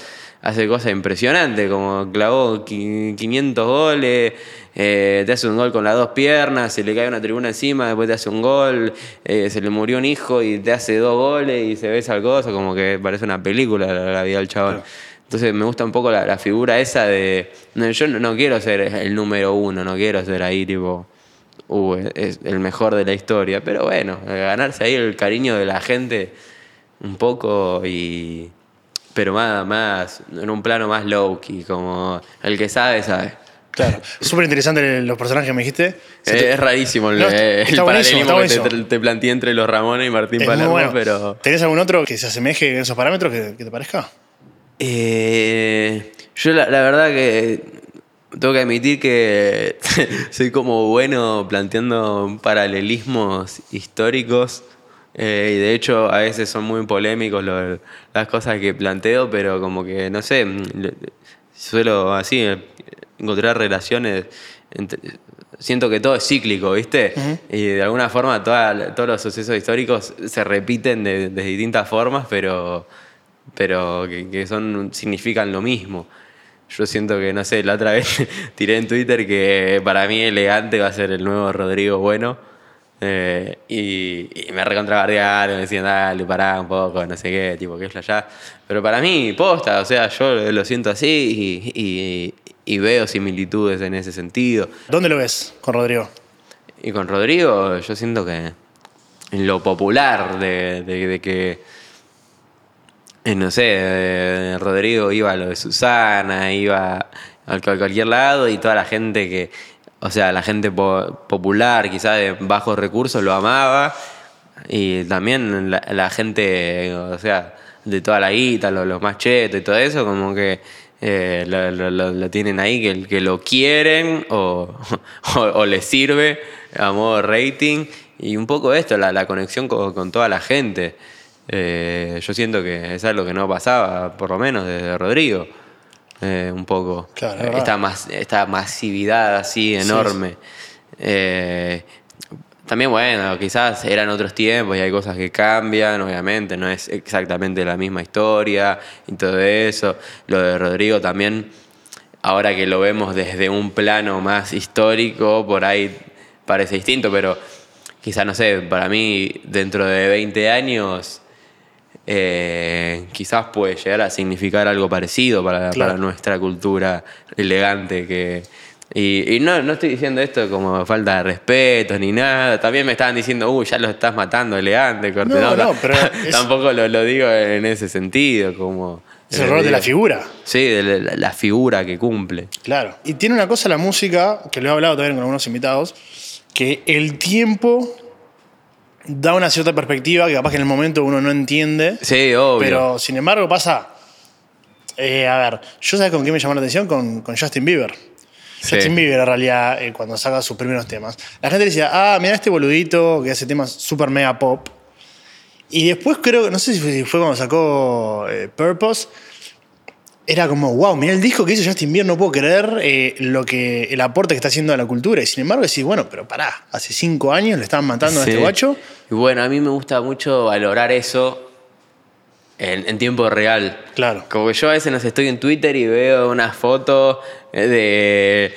hace cosas impresionantes, como clavó 500 goles, eh, te hace un gol con las dos piernas, se le cae una tribuna encima, después te hace un gol, eh, se le murió un hijo y te hace dos goles y se ve esa cosa, como que parece una película la, la vida del chabón. Entonces me gusta un poco la, la figura esa de, no, yo no, no, quiero ser el número uno, no quiero ser ahí tipo... Uh, es el mejor de la historia, pero bueno, ganarse ahí el cariño de la gente un poco y, pero más, más en un plano más low key, como el que sabe, sabe. Claro, súper interesante los personajes que me dijiste. Eh, te... Es rarísimo el, no, el paralelismo que te, te, planteé entre los Ramones y Martín es Palermo, bueno. pero... ¿Tenés algún otro que se asemeje en esos parámetros que, que te parezca? Eh, yo la, la, verdad que tengo que admitir que soy como bueno planteando paralelismos históricos. Eh, y de hecho, a veces son muy polémicos lo, las cosas que planteo, pero como que, no sé, suelo así encontrar relaciones. Entre, siento que todo es cíclico, ¿viste? Uh -huh. Y de alguna forma toda, todos los sucesos históricos se repiten de, de distintas formas, pero, pero que, que, son, significan lo mismo. Yo siento que, no sé, la otra vez tiré en Twitter que para mí elegante va a ser el nuevo Rodrigo Bueno eh, y, y, me recontrabardearon, me decían, dale, pará un poco, no sé qué, tipo, que es allá. Pero para mí, posta, o sea, yo lo siento así y, y, y, veo similitudes en ese sentido. ¿Dónde lo ves con Rodrigo? Y con Rodrigo, yo siento que en lo popular de, de, de que. Eh, no sé, eh, Rodrigo iba a lo de Susana, iba a cualquier lado y toda la gente que o sea, la gente po popular, quizás de bajos recursos, lo amaba. Y también la, gente, o sea, de toda la guita, los, más chetos y todo eso, como que eh, lo, tienen ahí, que, lo quieren o, les sirve a modo rating. Y un poco esto, la, conexión con, con, toda la gente. Eh, yo siento que es algo que no pasaba, por lo menos, desde Rodrigo eh, un poco. Claro, esta, mas, esta masividad así enorme. Sí, sí. Eh, también, bueno, quizás eran otros tiempos y hay cosas que cambian, obviamente, no es exactamente la misma historia y todo eso. Lo de Rodrigo también, ahora que lo vemos desde un plano más histórico, por ahí parece distinto, pero quizás, no sé, para mí, dentro de 20 años eh, quizás puede llegar a significar algo parecido para, claro. para nuestra cultura elegante que... Y, y, no, no estoy diciendo esto como falta de respeto ni nada. También me estaban diciendo, uy, ya lo estás matando elegante. No, no, pero es... tampoco lo, lo, digo en ese sentido, como... Es el rol de la figura. Sí, de la, la, figura que cumple. Claro. Y tiene una cosa la música, que lo he hablado también con algunos invitados, que el tiempo da una cierta perspectiva que capaz que en el momento uno no entiende. Sí, obvio. Pero sin embargo pasa. Eh, a ver, yo sabes con quién me llamó la atención? Con, con Justin Bieber. Sí. Justin Bieber, en realidad, eh, cuando saca sus primeros temas. La gente decía, ah, mira este boludito que hace temas super mega pop. Y después creo, no sé si fue, cuando sacó eh, Purpose, era como, wow, mira el disco que hizo Justin Bieber, no puedo creer eh, lo que, el aporte que está haciendo a la cultura. Y sin embargo decís, bueno, pero pará, hace cinco años le estaban matando a este guacho. Y bueno, a mí me gusta mucho valorar eso en, en tiempo real. Claro. Como que yo a veces no sé, estoy en Twitter y veo una foto eh, de,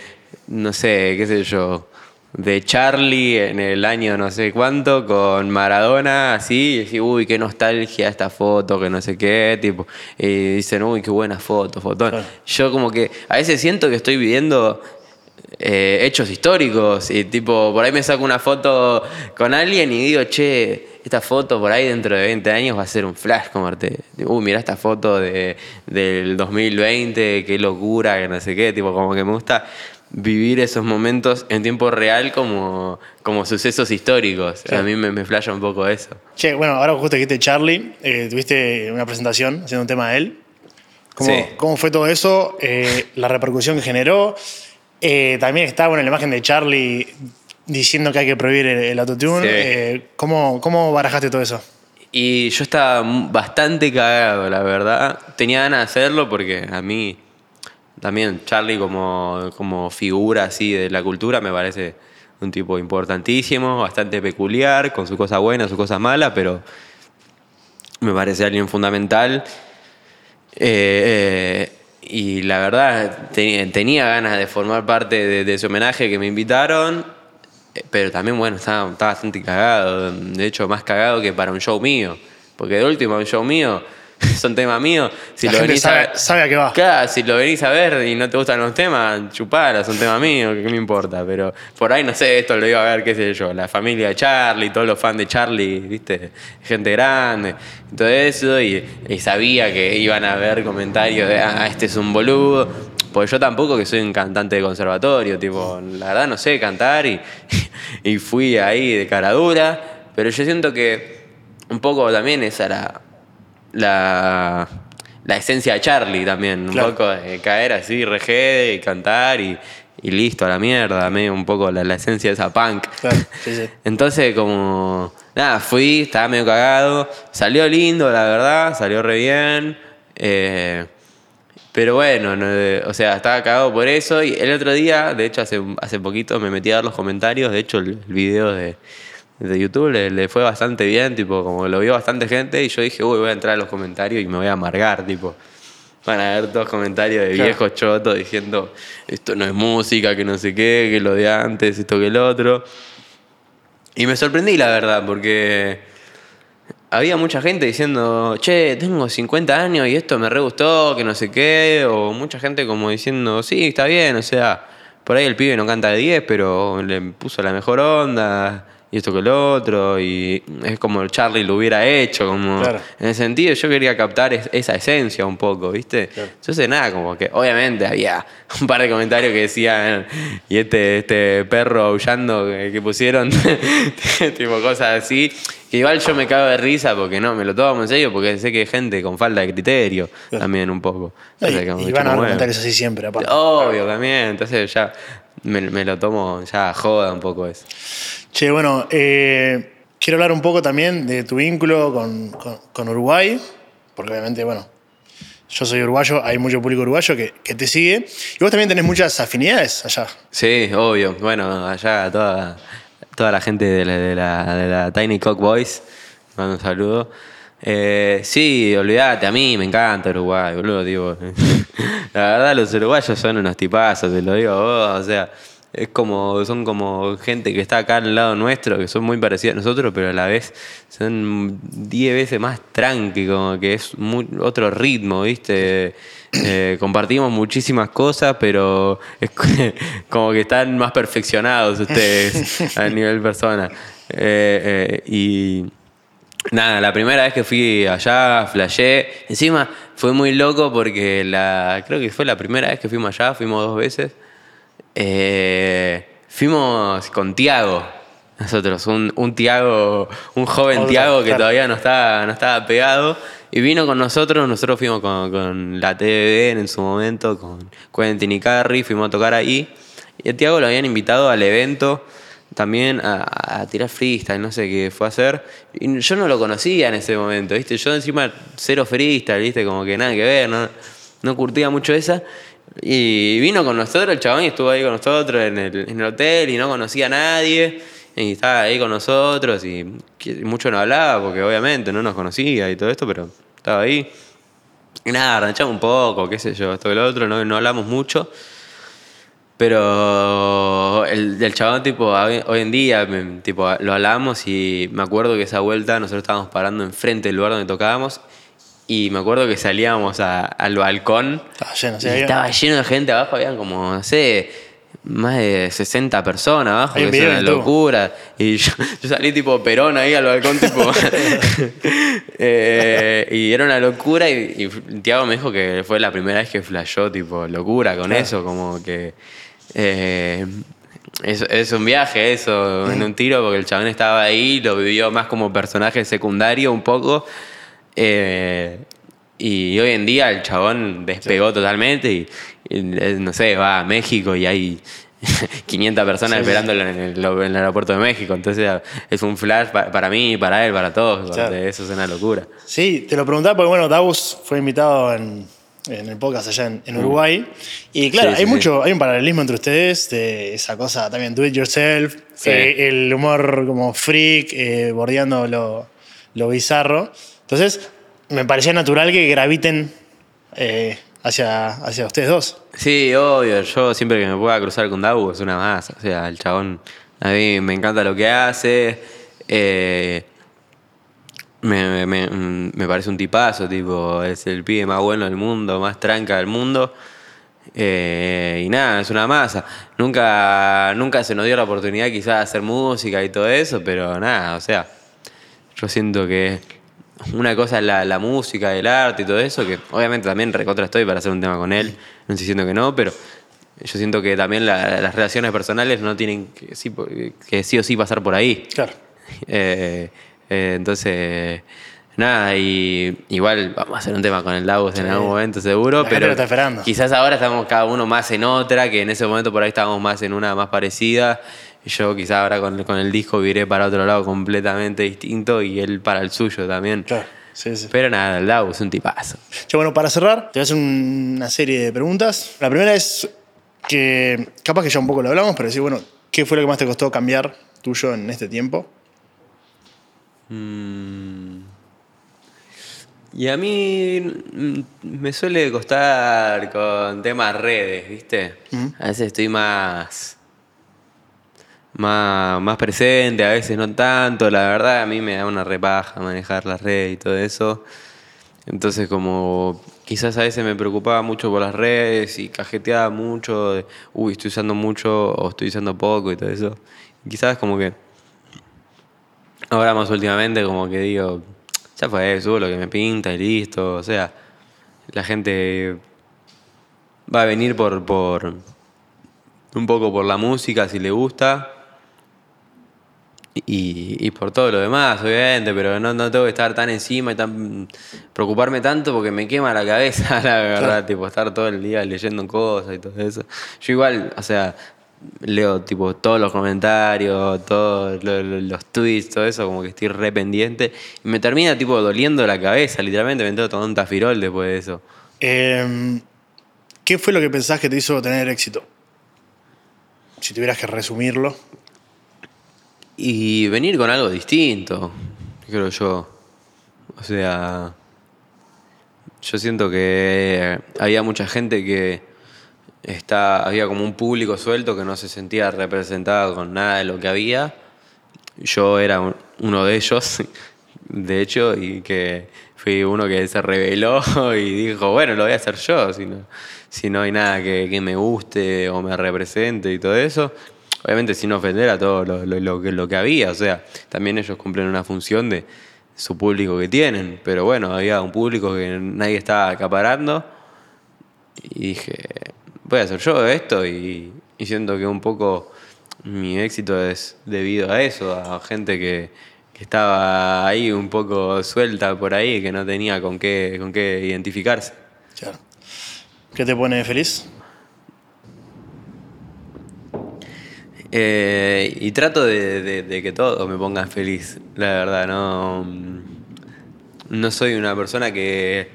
no sé, qué sé yo, de Charlie en el año no sé cuánto con Maradona, así, y decís, uy, qué nostalgia esta foto, que no sé qué, tipo, y dicen, uy, qué buena foto, fotón. Claro. Yo como que a veces siento que estoy viviendo eh, hechos históricos y tipo, por ahí me saco una foto con alguien y digo, che, esta foto por ahí dentro de 20 años va a ser un flash como arte. Uy, mira esta foto de, del 2020, qué locura, que no sé qué, tipo, como que me gusta vivir esos momentos en tiempo real como, como sucesos históricos. A mí me, me flasha un poco eso. Che, bueno, ahora justo dijiste Charlie, eh, tuviste una presentación haciendo un tema de él. ¿Cómo, Sí. cómo fue todo eso? Eh, la repercusión que generó. Eh, también está bueno, la imagen de Charlie diciendo que hay que prohibir el, el autotune. Sí. ¿cómo, ¿Cómo barajaste todo eso? Y yo estaba bastante cagado, la verdad. Tenía ganas de hacerlo porque a mí también Charlie como, como figura así de la cultura me parece un tipo importantísimo, bastante peculiar, con su cosa buena, su cosa mala, pero me parece alguien fundamental. Eh, eh, y la verdad, te- tenía ganas de formar parte de, de ese homenaje que me invitaron, pero también, bueno, estaba, estaba bastante cagado. De hecho, más cagado que para un show mío. Porque de último, un show mío, son temas míos. Si La lo gente venís sabe, a, sabe a qué va. Claro, si lo venís a ver y no te gustan los temas, chupala, son temas míos, ¿qué me importa? Pero por ahí, no sé, esto lo iba a ver, qué sé yo, la familia de Charlie, todos los fans de Charlie, ¿viste? Gente grande, todo eso, y, y sabía que iban a ver comentarios de, ah, este es un boludo. Porque yo tampoco que soy un cantante de conservatorio, tipo, la verdad no sé cantar y, y fui ahí de cara dura, pero yo siento que un poco también esa era la, la esencia de Charlie también, un poco de caer así, regede y cantar y, y listo, a la mierda, medio un poco la, la esencia de esa punk. Claro, sí, sí. Entonces, como, nada, fui, estaba medio cagado, salió lindo, la verdad, salió re bien. eh, pero bueno, no, o sea, estaba cagado por eso. Y el otro día, de hecho, hace, hace poquito me metí a ver los comentarios. De hecho, el, el video de, de YouTube le, le fue bastante bien, tipo, como lo vio bastante gente. Y yo dije, uy, voy a entrar a los comentarios y me voy a amargar, tipo. Van a ver todos comentarios de viejos chotos diciendo, esto no es música, que no sé qué, que lo de antes, esto que el otro. Y me sorprendí, la verdad, porque había mucha gente diciendo, che, tengo 50 años y esto me re gustó, que no sé qué, o mucha gente como diciendo, sí, está bien, o sea, por ahí el pibe no canta de 10, pero le puso la mejor onda, y esto que el otro, y es como Charlie lo hubiera hecho, como Claro. en ese sentido yo quería captar es- esa esencia un poco, ¿viste? Claro. Entonces nada, como que obviamente había un par de comentarios que decían, y este, este perro aullando que, que pusieron, tipo cosas así, que igual yo me cago de risa porque no, me lo tomo en serio porque sé que hay gente con falta de criterio Claro. también un poco. Y, como van a huevo. comentarios así siempre, aparte. Obvio también, entonces ya me, me lo tomo, ya joda un poco eso. Che, bueno, eh, quiero hablar un poco también de tu vínculo con, con- con Uruguay, porque obviamente, bueno, yo soy uruguayo, hay mucho público uruguayo que, que te sigue, y vos también tenés muchas afinidades allá. Sí, obvio. Bueno, allá toda, toda la gente de la, de la, de la Tiny Cock Boys, mando un saludo. Eh, sí, olvídate, a mí me encanta Uruguay, boludo, digo. La verdad, los uruguayos son unos tipazos, te lo digo a vos, o sea, es como, son como gente que está acá al lado nuestro, que son muy parecidos a nosotros, pero a la vez son 10 veces más tranqui, como que es otro ritmo, ¿viste? Eh, compartimos muchísimas cosas, pero es como que están más perfeccionados ustedes a nivel persona. Eh, y nada, la primera vez que fui allá, flashé. Encima fue muy loco porque la, creo que fue la primera vez que fuimos allá, fuimos dos veces. Eh, fuimos con Tiago. Nosotros, un, un Tiago, un joven Tiago que claro. todavía no estaba, no estaba pegado. Y vino con nosotros, nosotros fuimos con, con la TVB en su momento, con Quentin y Carrie, fuimos a tocar ahí. Y a Tiago lo habían invitado al evento también a, a tirar freestyle, no sé qué fue a hacer. Y yo no lo conocía en ese momento, ¿viste? Yo encima cero freestyle, ¿viste? Como que nada que ver, ¿no? no curtía mucho esa. Y vino con nosotros, el chabón, y estuvo ahí con nosotros en el, en el hotel y no conocía a nadie. Y estaba ahí con nosotros y mucho no hablaba porque obviamente no nos conocía y todo esto, pero estaba ahí. Y nada, ranchamos un poco, qué sé yo, esto y lo otro, no, no hablamos mucho. Pero el, el chabón, tipo, hoy en día, tipo, lo hablamos y me acuerdo que esa vuelta nosotros estábamos parando enfrente del lugar donde tocábamos y me acuerdo que salíamos a- al balcón Estaba lleno, sí, y estaba lleno de gente abajo, habían como, no sé, más de 60 personas abajo, que es una locura. Y yo, yo salí tipo perón ahí al balcón, tipo. Eh, y era una locura. Y, y Tiago me dijo que fue la primera vez que flashó, tipo, locura con Claro. eso, como que. Eh, es, es un viaje eso, en un tiro, porque el chabón estaba ahí, lo vivió más como personaje secundario un poco. eh, y hoy en día el chabón despegó totalmente y, y, eh, no sé, va a México y hay 500 personas Sí, sí. esperándolo en el, en el aeropuerto de México. Entonces es un flash pa- para mí, para él, para todos. Claro. Eso es una locura. Sí, te lo preguntaba porque, bueno, Daus fue invitado en, en el podcast allá en, en Uruguay. Y claro, Mm. Sí, hay sí, mucho, hay un paralelismo entre ustedes, de esa cosa también, do it yourself, Sí. eh, el humor como freak, eh, bordeando lo, lo bizarro. Entonces, me parecía natural que graviten eh, hacia, hacia ustedes dos. Sí, obvio. Yo siempre que me pueda cruzar con Dabu es una más. O sea, el chabón a mí me encanta lo que hace. eh, me, me- me parece un tipazo, tipo, es el pibe más bueno del mundo, más tranca del mundo. Eh, y nada, es una masa. Nunca, nunca se nos dio la oportunidad quizás de hacer música y todo eso, pero nada, o sea, yo siento que una cosa es la, la música, el arte y todo eso, que obviamente también recontra estoy para hacer un tema con él, no estoy diciendo que no, pero yo siento que también la- las relaciones personales no tienen que sí, por- que sí o sí pasar por ahí. Claro. Eh, eh, entonces, nada, y igual vamos a hacer un tema con el Davos en algún momento seguro, La pero lo está esperando. quizás ahora estamos cada uno más en otra, que en ese momento por ahí estábamos más en una más parecida. Yo quizás ahora con, con el disco viré para otro lado completamente distinto y él para el suyo también. Claro. Sí, sí. Pero nada, el Davos es un tipazo. Che, bueno, para cerrar, te voy a hacer un- una serie de preguntas. La primera es que, capaz que ya un poco lo hablamos, pero decir, bueno, ¿qué fue lo que más te costó cambiar tuyo en este tiempo? Mm. Y a mí mm, me suele costar con temas redes, ¿viste? Ujú. A veces estoy más, más, más presente, a veces no tanto. La verdad, a mí me da una repaja manejar las redes y todo eso. Entonces, como quizás a veces me preocupaba mucho por las redes y cajeteaba mucho, de, uy, estoy usando mucho o estoy usando poco y todo eso. Y quizás como que Ahora más últimamente como que digo, ya fue, subo lo que me pinta y listo. O sea, la gente va a venir por, por un poco por la música si le gusta. Y, y por todo lo demás, obviamente, pero no, no tengo que estar tan encima y tan preocuparme tanto porque me quema la cabeza, la verdad, Claro. tipo, estar todo el día leyendo cosas y todo eso. Yo igual, o sea, leo tipo todos los comentarios, todos lo- lo- los tweets, todo eso, como que estoy re pendiente. Y me termina tipo doliendo la cabeza, literalmente me tengo todo un tafirol después de eso. Eh, ¿Qué fue lo que pensás que te hizo tener éxito? Si tuvieras que resumirlo. Y venir con algo distinto, creo yo. O sea, yo siento que había mucha gente que está, había como un público suelto que no se sentía representado con nada de lo que había. Yo era un- uno de ellos, de hecho, y que fui uno que se rebeló y dijo, bueno, lo voy a hacer yo, si no, si no hay nada que, que me guste o me represente y todo eso. Obviamente sin ofender a todo lo, lo- lo lo que había, o sea, también ellos cumplen una función de su público que tienen, pero bueno, había un público que nadie estaba acaparando y dije, voy a hacer yo esto y, y siento que un poco mi éxito es debido a eso, a gente que, que estaba ahí un poco suelta por ahí, que no tenía con qué, con qué identificarse. Claro. ¿Qué te pone feliz? Eh, y trato de, de- de que todo me ponga feliz, la verdad, no, no soy una persona que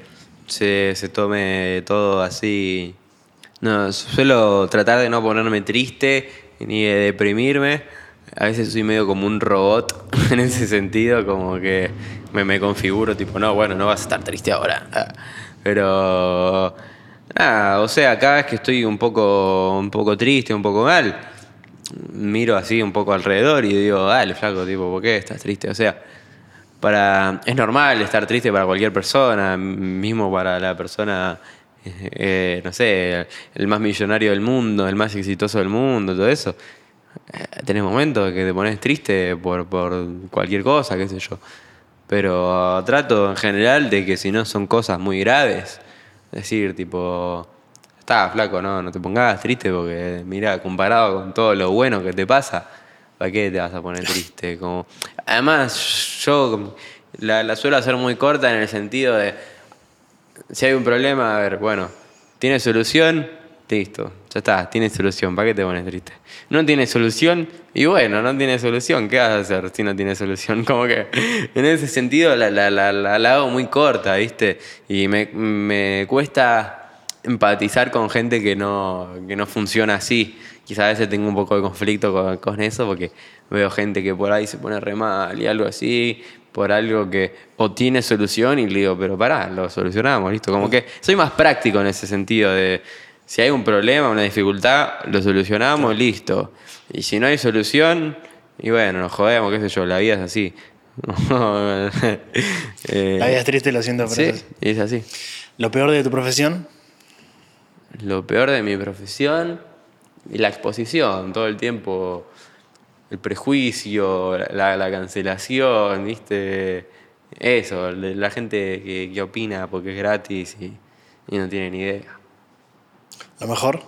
se, se tome todo así. No, suelo tratar de no ponerme triste ni de deprimirme. A veces soy medio como un robot en ese sentido, como que me, me configuro tipo, no, bueno, no vas a estar triste ahora. Ah, Pero, nada, o sea, cada vez que estoy un poco, un poco triste, un poco mal, miro así un poco alrededor y digo, dale, flaco, tipo, ¿por qué estás triste? O sea, para, es normal estar triste para cualquier persona, mismo para la persona, eh, no sé, el más millonario del mundo, el más exitoso del mundo, todo eso. Eh, tenés momentos que te pones triste por, por cualquier cosa, qué sé yo. Pero trato en general de que si no son cosas muy graves, decir, tipo, está flaco, no, no te pongas triste porque, mira, comparado con todo lo bueno que te pasa, ¿para qué te vas a poner triste? Como, además, yo la, la suelo hacer muy corta en el sentido de, si hay un problema, a ver, bueno, ¿tiene solución? Listo, ya está, tiene solución, ¿para qué te pones triste? No tiene solución, y bueno, no tiene solución, ¿qué vas a hacer si no tiene solución? Como que en ese sentido la, la, la, la, hago muy corta, ¿viste? Y me, me cuesta empatizar con gente que no, que no funciona así. Quizás a veces tengo un poco de conflicto con, con eso porque veo gente que por ahí se pone re mal y algo así, por algo que o tiene solución y le digo, pero pará, lo solucionamos, listo. Como que soy más práctico en ese sentido de si hay un problema, una dificultad, lo solucionamos, listo. Y si no hay solución, y bueno, nos jodemos, qué sé yo, la vida es así. Eh, La vida es triste, lo siento, pero Sí, es así. Lo peor de tu profesión, Lo peor de mi profesión y la exposición, todo el tiempo, el prejuicio, la, la cancelación, ¿viste? Eso, la gente que, que opina porque es gratis y, y no tiene ni idea. lo mejor.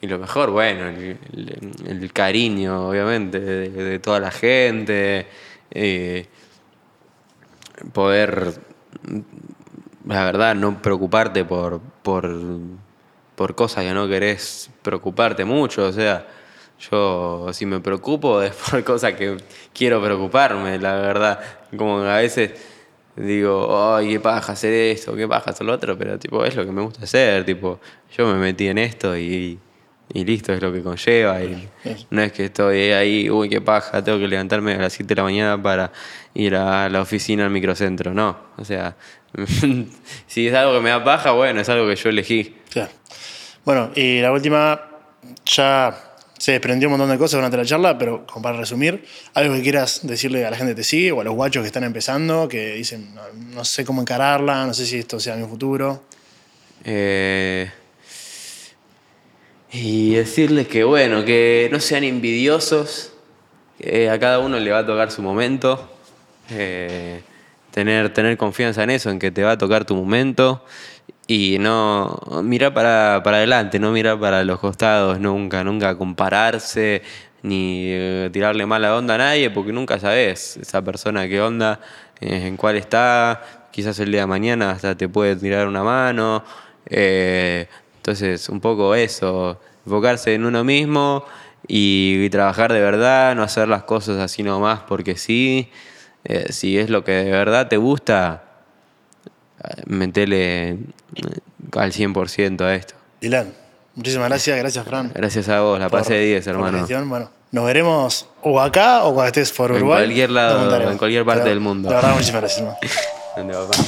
Y lo mejor, bueno, el, el- el cariño, obviamente, de, de toda la gente. eh, poder, la verdad, no preocuparte por, por, por cosas que no querés preocuparte mucho. O sea, yo si me preocupo es por cosas que quiero preocuparme, la verdad. Como a veces digo, ay, qué paja hacer esto, qué paja hacer lo otro, pero tipo, es lo que me gusta hacer. Tipo, yo me metí en esto y, y listo, es lo que conlleva. Y no es que estoy ahí, uy, qué paja, tengo que levantarme a las 7 de la mañana para ir a la oficina al microcentro. No, o sea, si es algo que me da paja, bueno, es algo que yo elegí. Claro. Bueno, y la última, ya se desprendió un montón de cosas durante la charla, pero como para resumir, algo que quieras decirle a la gente que te sigue o a los guachos que están empezando, que dicen, no, sé cómo encararla, no sé si esto sea mi futuro. Eh, y decirles que, bueno, que no sean envidiosos, que a cada uno le va a tocar su momento. eh, tener, tener confianza en eso, en que te va a tocar tu momento. Y no mirar para, para adelante, no mirar para los costados nunca, nunca compararse ni eh, tirarle mala onda a nadie, porque nunca sabes esa persona qué onda, eh, en cuál está, quizás el día de mañana hasta te puede tirar una mano. eh, entonces, un poco eso, enfocarse en uno mismo y, y trabajar de verdad, no hacer las cosas así nomás porque sí. Eh, si es lo que de verdad te gusta, metele eh, al 100% a esto. Dylan, muchísimas gracias, gracias Fran. Gracias a vos, la pasé de 10, por la hermano. Bueno, nos veremos o acá o cuando estés por En Uruguay. cualquier lado, en cualquier parte Pero, del mundo. La verdad, muchísimas gracias. hermano. ¿Dónde va, papá?